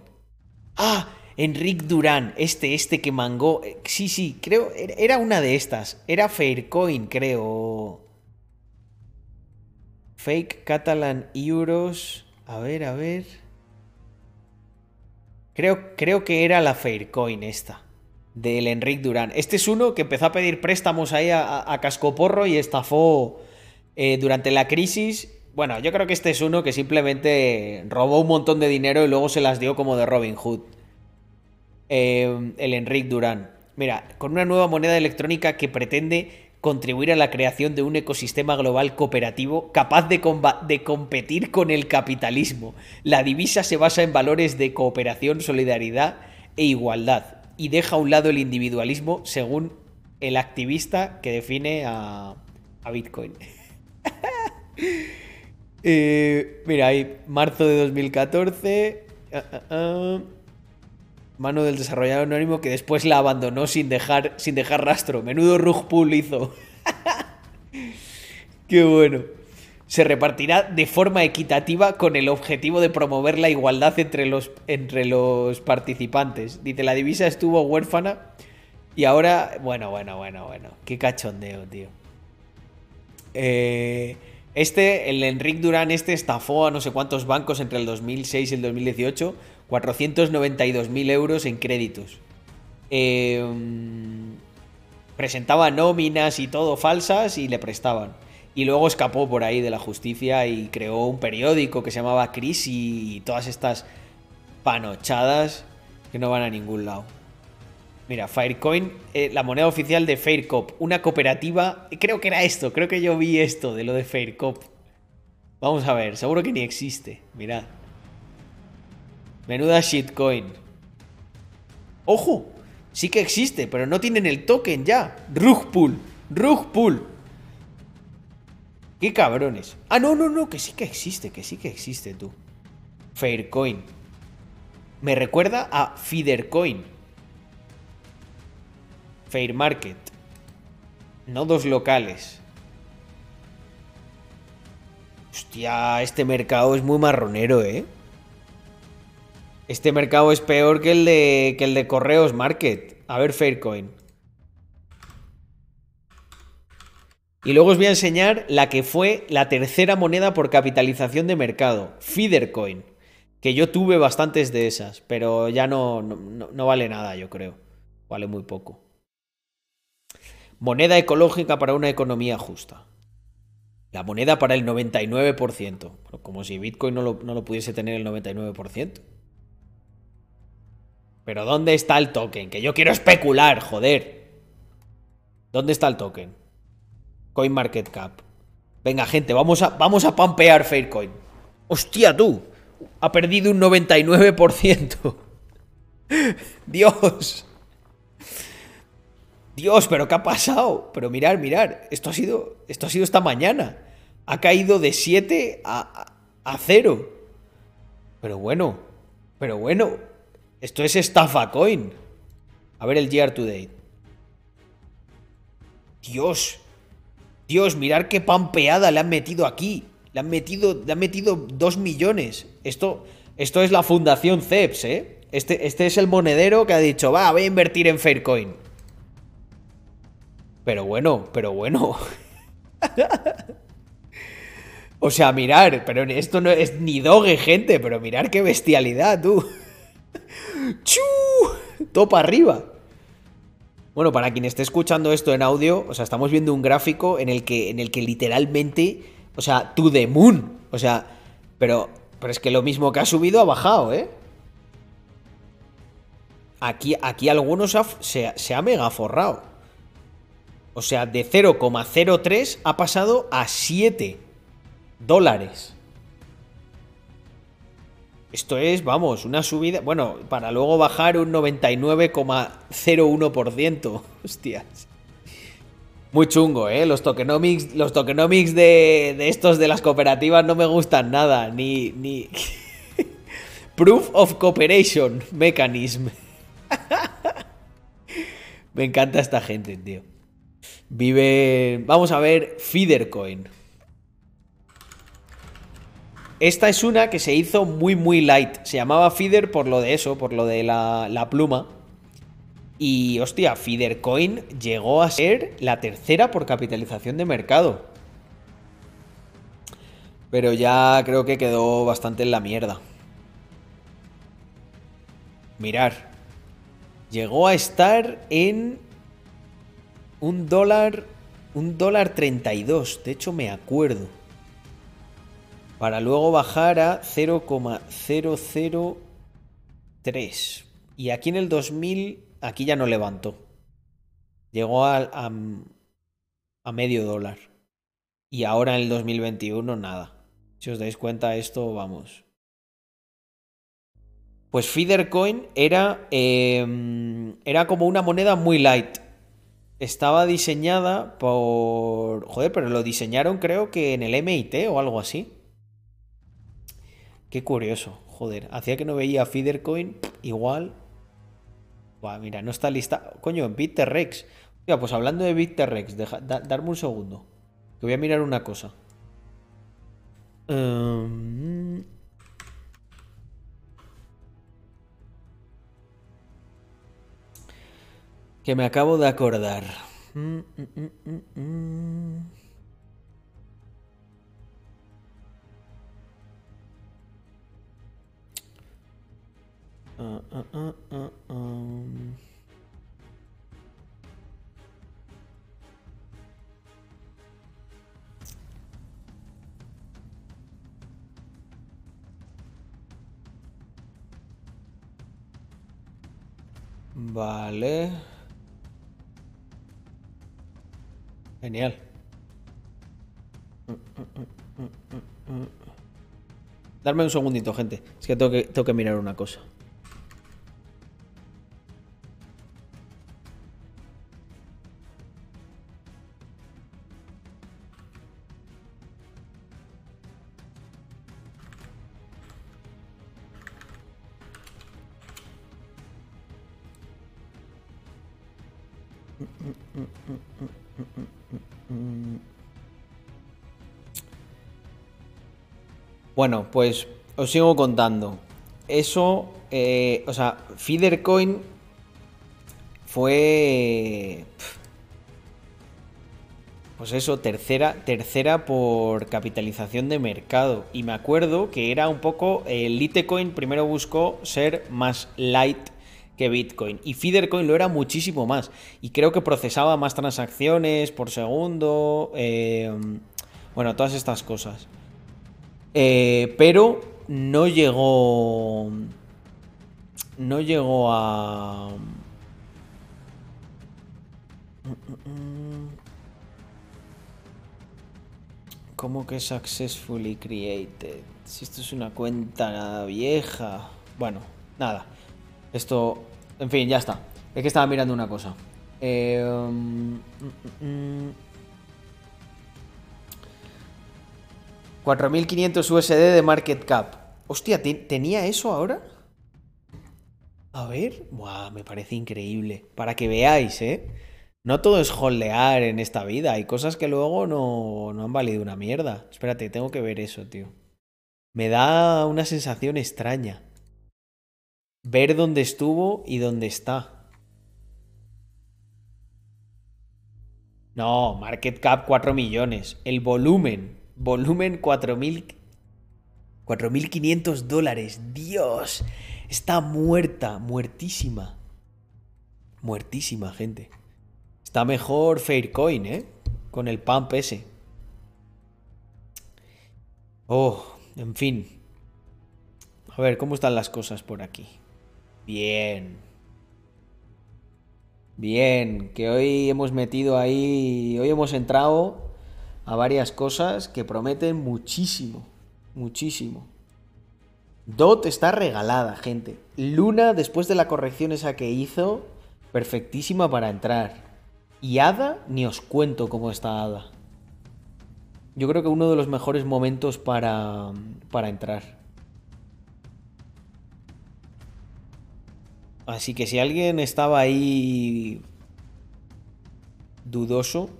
Ah, Enric Durán, este, este que mangó. Eh, sí, sí, creo, era una de estas. Era Faircoin, creo. Fake Catalan Euros. A ver, a ver. Creo, creo que era la Faircoin esta. Del Enric Durán. Este es uno que empezó a pedir préstamos ahí a, Cascoporro y estafó eh, durante la crisis, bueno, yo creo que este es uno que simplemente robó un montón de dinero y luego se las dio como de Robin Hood. Eh, el Enric Durán. Mira, con una nueva moneda electrónica que pretende contribuir a la creación de un ecosistema global cooperativo capaz de, competir con el capitalismo. La divisa se basa en valores de cooperación, solidaridad e igualdad y deja a un lado el individualismo según el activista que define a, a Bitcoin. Eh, mira, ahí, marzo de 2014. Ah, ah, ah. Mano del desarrollador anónimo que después la abandonó sin dejar, sin dejar rastro. Menudo rug pull hizo. Qué bueno. Se repartirá de forma equitativa con el objetivo de promover la igualdad entre los, entre los participantes. Dice, la divisa estuvo huérfana y ahora... Bueno, bueno, bueno, bueno. Qué cachondeo, tío. Eh, este, el Enric Durán este estafó a no sé cuántos bancos entre el 2006 y el 2018, 492.000 euros en créditos. Em, presentaba nóminas y todo falsas y le prestaban. Y luego escapó por ahí de la justicia y creó un periódico que se llamaba Crisis y todas estas panochadas que no van a ningún lado. Mira, Firecoin, eh, la moneda oficial de Faircop, una cooperativa. Creo que era esto, creo que yo vi esto de lo de Faircop. Vamos a ver, seguro que ni existe. Mirad. Menuda shitcoin. ¡Ojo! Sí que existe, pero no tienen el token ya. Rugpool. Rugpool. Qué cabrones. Ah, no, no, no, que sí que existe, que sí que existe tú. Faircoin. Me recuerda a Feedercoin. Fair Market. Nodos locales. Hostia, este mercado es muy marronero, ¿eh? Este mercado es peor que el de, que el de Correos Market. A ver, Faircoin. Y luego os voy a enseñar la que fue la tercera moneda por capitalización de mercado, Feedercoin. Que yo tuve bastantes de esas, pero ya no, no, no vale nada, yo creo. Vale muy poco. Moneda ecológica para una economía justa. La moneda para el 99%. Como si Bitcoin no lo, no lo pudiese tener el 99%. Pero ¿dónde está el token? Que yo quiero especular, joder. ¿Dónde está el token? CoinMarketCap. Venga, gente, vamos a, vamos a pampear Faircoin. ¡Hostia, tú! Ha perdido un 99%. Dios. Dios, pero ¿qué ha pasado? Pero mirar, mirar. Esto ha sido, esto ha sido esta mañana. Ha caído de 7 a, a 0. Pero bueno, pero bueno. Esto es estafa coin. A ver el year to date. Dios. Dios, mirar qué pampeada le han metido aquí. Le han metido, le han metido 2 millones. Esto, esto es la fundación CEPS, ¿eh? Este, este es el monedero que ha dicho, va, voy a invertir en Faircoin. Pero bueno, pero bueno. o sea, mirar, pero esto no es ni doge, gente, pero mirar qué bestialidad, tú. ¡Chu! Topa arriba. Bueno, para quien esté escuchando esto en audio, o sea, estamos viendo un gráfico en el que, en el que literalmente, o sea, to the moon. O sea, pero, pero es que lo mismo que ha subido ha bajado, ¿eh? Aquí, aquí algunos se, se ha mega forrado. O sea, de 0,03 ha pasado a 7 dólares. Esto es, vamos, una subida. Bueno, para luego bajar un 99,01%. Hostias. Muy chungo, ¿eh? Los tokenomics, los tokenomics de, de, estos de las cooperativas no me gustan nada. Ni. ni... Proof of Cooperation Mechanism. me encanta esta gente, tío. Vive. Vamos a ver, Feedercoin. Esta es una que se hizo muy, muy light. Se llamaba Feeder por lo de eso, por lo de la, la pluma. Y, hostia, Feedercoin llegó a ser la tercera por capitalización de mercado. Pero ya creo que quedó bastante en la mierda. Mirar. Llegó a estar en un dólar. Un dólar 32. De hecho, me acuerdo para luego bajar a 0,003. Y aquí en el 2000, aquí ya no levantó. Llegó a, a, medio dólar. Y ahora en el 2021 nada. Si os dais cuenta esto, vamos. Pues Feedercoin era, eh, era como una moneda muy light. Estaba diseñada por... Joder, pero lo diseñaron creo que en el MIT o algo así. Qué curioso, joder. Hacía que no veía Feedercoin, igual. Buah, mira, no está lista. Coño, en BitTrex. Mira, pues hablando de BitTrex, deja, da, darme un segundo. Que voy a mirar una cosa. Um... Que me acabo de acordar. Mm, mm, mm, Uh, uh, uh, um. Vale. Genial. Darme un segundito, gente. Es que tengo que, tengo que mirar una cosa. Bueno, pues os sigo contando. Eso, eh, o sea, Feedercoin fue. Pues eso, tercera, tercera por capitalización de mercado. Y me acuerdo que era un poco. El Litecoin primero buscó ser más light que Bitcoin. Y Feedercoin lo era muchísimo más. Y creo que procesaba más transacciones por segundo. eh, bueno, todas estas cosas. Eh, pero no llegó. No llegó a. ¿Cómo que successfully created? Si esto es una cuenta vieja. Bueno, nada. Esto. En fin, ya está. Es que estaba mirando una cosa. Eh, mm, mm, mm. 4.500 USD de market cap. Hostia, ¿te- ¿tenía eso ahora? A ver. Buah, me parece increíble. Para que veáis, ¿eh? No todo es holdear en esta vida. Hay cosas que luego no, no han valido una mierda. Espérate, tengo que ver eso, tío. Me da una sensación extraña. Ver dónde estuvo y dónde está. No, market cap 4 millones. El volumen. Volumen 4.000 4.500 dólares. Dios. Está muerta. Muertísima. Muertísima, gente. Está mejor Faircoin, ¿eh? Con el pump ese. Oh, en fin. A ver, ¿cómo están las cosas por aquí? Bien. Bien, que hoy hemos metido ahí, hoy hemos entrado a varias cosas que prometen muchísimo, muchísimo. Dot está regalada, gente. Luna, después de la corrección esa que hizo, perfectísima para entrar. Y Ada, ni os cuento cómo está Ada. Yo creo que uno de los mejores momentos para, para entrar. Así que si alguien estaba ahí dudoso,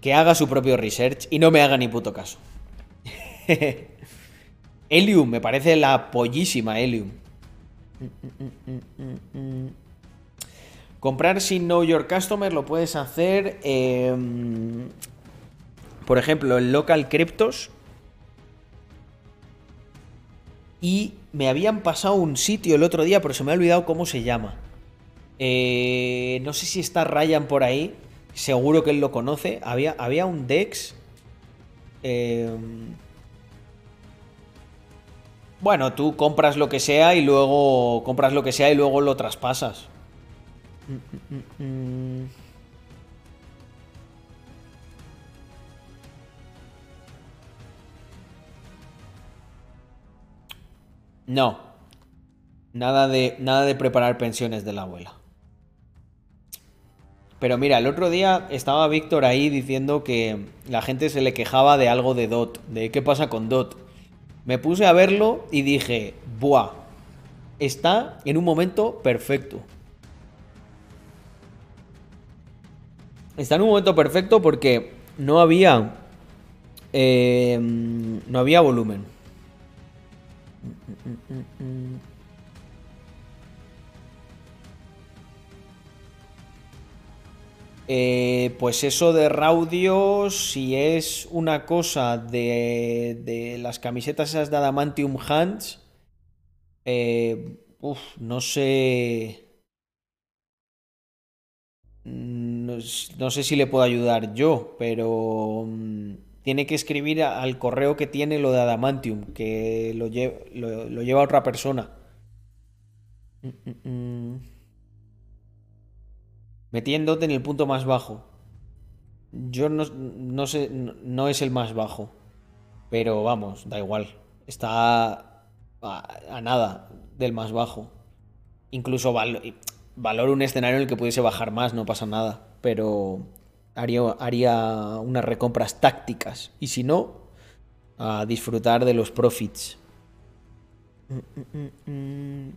que haga su propio research y no me haga ni puto caso. Helium, me parece la pollísima Helium. Comprar sin Know Your Customer lo puedes hacer, eh, por ejemplo, en Local Cryptos. Y me habían pasado un sitio el otro día, pero se me ha olvidado cómo se llama. Eh, no sé si está Ryan por ahí. Seguro que él lo conoce. Había, había un Dex. eh, bueno, tú compras lo que sea y luego. Compras lo que sea y luego lo traspasas. No. Nada de, nada de preparar pensiones de la abuela. Pero mira, el otro día estaba Víctor ahí diciendo que la gente se le quejaba de algo de DOT, de qué pasa con DOT. Me puse a verlo y dije, ¡buah! Está en un momento perfecto. Está en un momento perfecto porque no había. eh, no había volumen. Eh, pues eso de Raudio, si es una cosa de, de las camisetas esas de Adamantium Hands, eh, no sé. No, sé si le puedo ayudar yo, pero mm, tiene que escribir al correo que tiene lo de Adamantium, que lo, lle- lo- lo lleva otra persona. Mm, mm. Metiéndote en el punto más bajo. Yo no, no sé, no, es el más bajo. Pero vamos, da igual. Está a, a nada del más bajo. Incluso val- valoro un escenario en el que pudiese bajar más, no pasa nada. Pero haría, haría unas recompras tácticas. Y si no, a disfrutar de los profits. Mm, mm, mm, mm.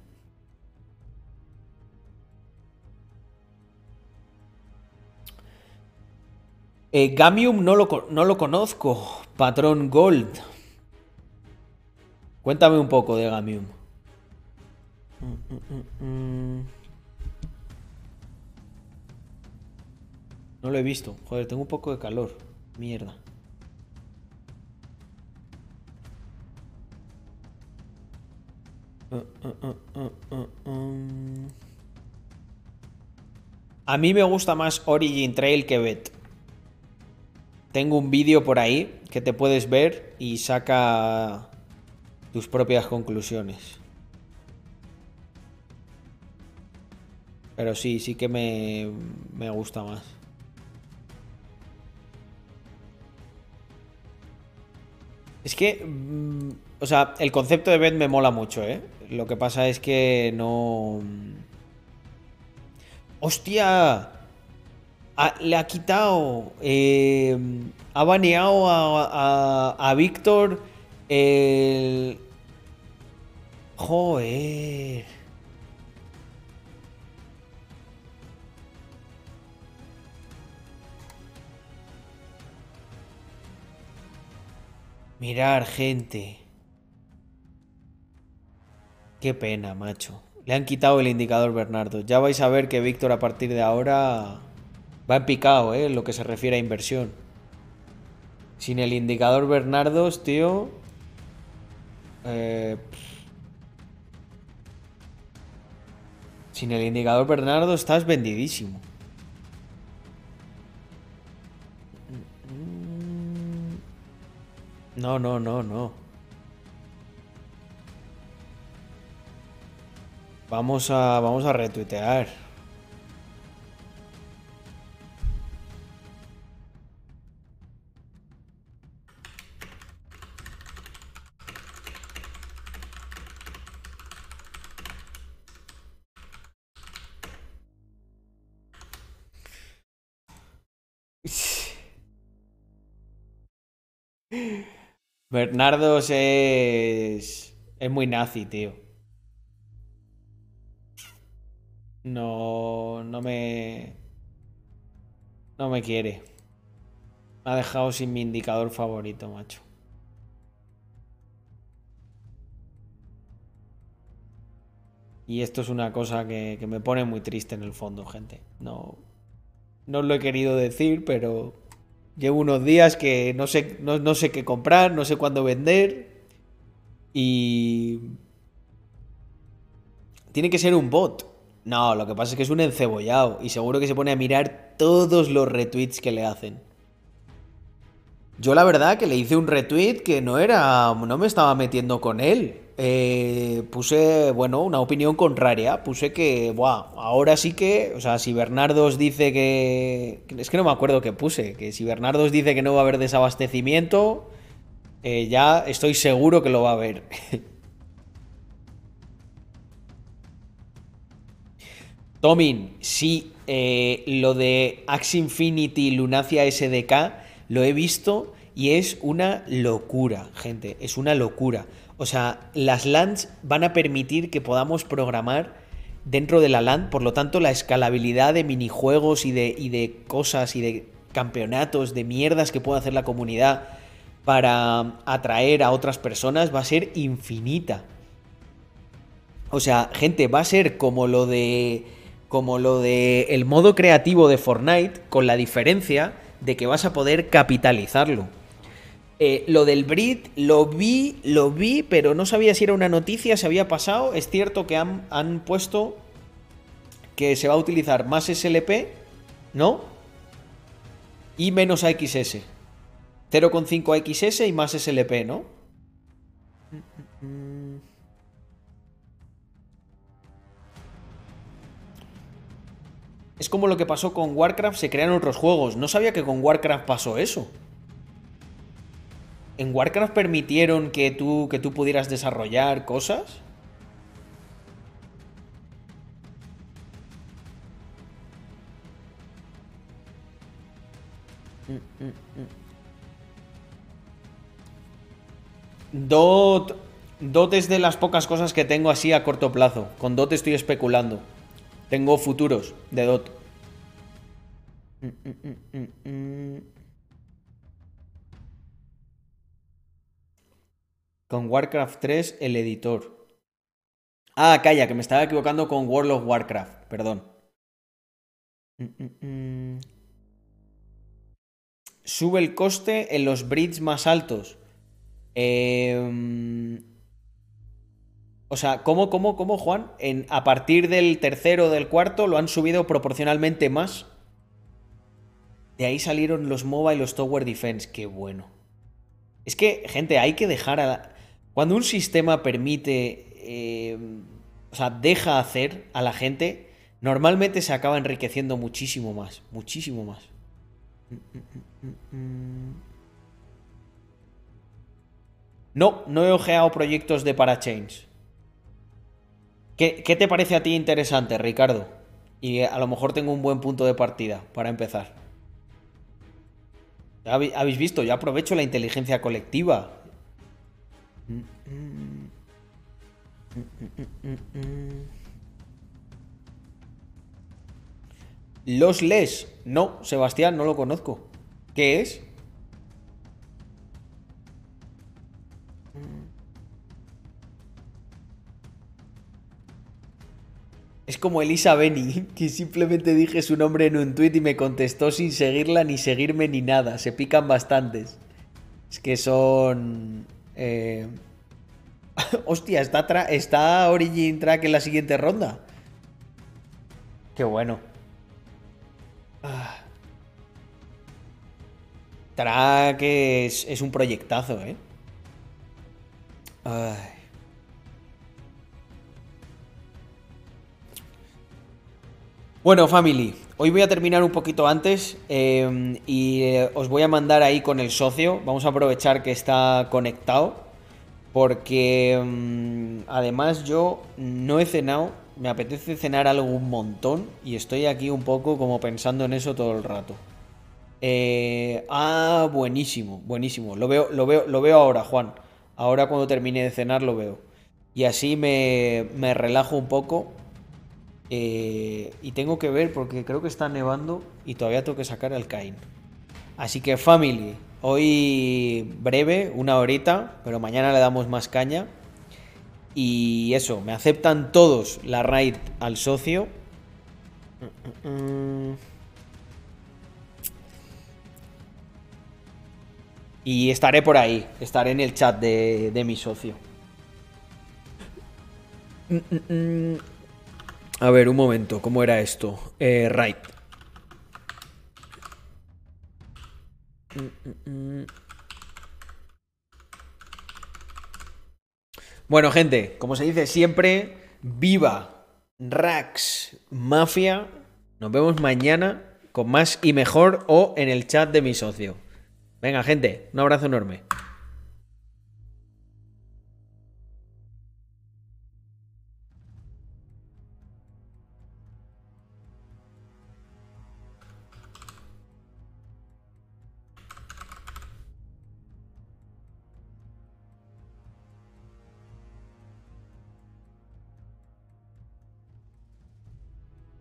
Eh, Gamium no lo, no lo conozco. Patrón Gold. Cuéntame un poco de Gamium. No lo he visto. Joder, tengo un poco de calor. Mierda. A mí me gusta más Origin Trail que Bet. Tengo un vídeo por ahí que te puedes ver y saca tus propias conclusiones. Pero sí, sí que me, me gusta más. Es que, mm, o sea, el concepto de Bet me mola mucho, ¿eh? Lo que pasa es que no... ¡Hostia! Ha- le ha quitado, eh, ha baneado a, a, a Víctor el... Joder. Mirar, gente. Qué pena, macho. Le han quitado el indicador Bernardo. Ya vais a ver que Víctor a partir de ahora va en picado, ¿eh? En lo que se refiere a inversión. Sin el indicador Bernardos, tío. eh, sin el indicador Bernardo estás vendidísimo. No, no, no, no. Vamos a, vamos a retuitear. Bernardos es. Es muy nazi, tío. No. No me. No me quiere. Me ha dejado sin mi indicador favorito, macho. Y esto es una cosa que, que me pone muy triste en el fondo, gente. No. No os lo he querido decir, pero. Llevo unos días que no sé, no, no sé qué comprar, no sé cuándo vender. Y. Tiene que ser un bot. No, lo que pasa es que es un encebollado. Y seguro que se pone a mirar todos los retweets que le hacen. Yo la verdad que le hice un retweet que no era. no me estaba metiendo con él. Eh, puse, bueno, una opinión contraria. Puse que, buah, ahora sí que. O sea, si Bernardo os dice que. Es que no me acuerdo qué puse. Que si Bernardo os dice que no va a haber desabastecimiento. eh, ya estoy seguro que lo va a haber. Tomin, sí, eh, lo de Axe Infinity Lunacia SDK lo he visto y es una locura, gente, es una locura. O sea, las LANs van a permitir que podamos programar dentro de la LAN, por lo tanto la escalabilidad de minijuegos y de, y de cosas y de campeonatos, de mierdas que puede hacer la comunidad para atraer a otras personas va a ser infinita. O sea, gente, va a ser como lo de como lo de el modo creativo de Fortnite con la diferencia de que vas a poder capitalizarlo. Eh, lo del Brit lo vi, lo vi, pero no sabía si era una noticia, se había pasado. Es cierto que han, han puesto que se va a utilizar más SLP, ¿no? Y menos AXS. 0,5 AXS y más SLP, ¿no? Es como lo que pasó con Warcraft, se crean otros juegos. No sabía que con Warcraft pasó eso. ¿En Warcraft permitieron que tú, que tú pudieras desarrollar cosas? Dot. Dot es de las pocas cosas que tengo así a corto plazo. Con Dot estoy especulando. Tengo futuros de Dot. Mm, mm, mm, Con Warcraft 3, el editor. Ah, calla, que me estaba equivocando con World of Warcraft, perdón. Mm, mm, mm. Sube el coste en los breeds más altos. Em, o sea, ¿cómo, cómo, cómo, Juan? En, a partir del tercero o del cuarto lo han subido proporcionalmente más. De ahí salieron los MOBA y los Tower Defense. Qué bueno. Es que, gente, hay que dejar a la... Cuando un sistema permite... eh, o sea, deja hacer a la gente, normalmente se acaba enriqueciendo muchísimo más. Muchísimo más. No, no he ojeado proyectos de Parachains. ¿Qué, ¿Qué te parece a ti interesante, Ricardo? Y a lo mejor tengo un buen punto de partida para empezar. Habéis visto, yo aprovecho la inteligencia colectiva. Los Les. No, Sebastián, no lo conozco. ¿Qué es? Es como Elisa Beni, que simplemente dije su nombre en un tuit y me contestó sin seguirla ni seguirme ni nada. Se pican bastantes. Es que son... eh, Hostia, ¿está, tra- ¿está Origin Track en la siguiente ronda? Qué bueno. Ah. Track es, es un proyectazo, ¿eh? Ay. Bueno, family, hoy voy a terminar un poquito antes eh, y eh, os voy a mandar ahí con el socio. Vamos a aprovechar que está conectado porque mm, además yo no he cenado, me apetece cenar algo un montón y estoy aquí un poco como pensando en eso todo el rato. Eh, ah, buenísimo, buenísimo. Lo veo, lo veo, lo veo ahora, Juan. Ahora cuando termine de cenar lo veo. Y así me, me relajo un poco. Eh, y tengo que ver porque creo que está nevando y todavía tengo que sacar al Cain. Así que family, hoy breve, una horita, pero mañana le damos más caña. Y eso, me aceptan todos la raid al socio. Mm, mm, mm. Y estaré por ahí, estaré en el chat de, de mi socio. A ver, un momento, ¿cómo era esto? Eh, right. Bueno, gente, como se dice siempre, viva Rax Mafia. Nos vemos mañana con más y mejor o en el chat de mi socio. Venga, gente, un abrazo enorme.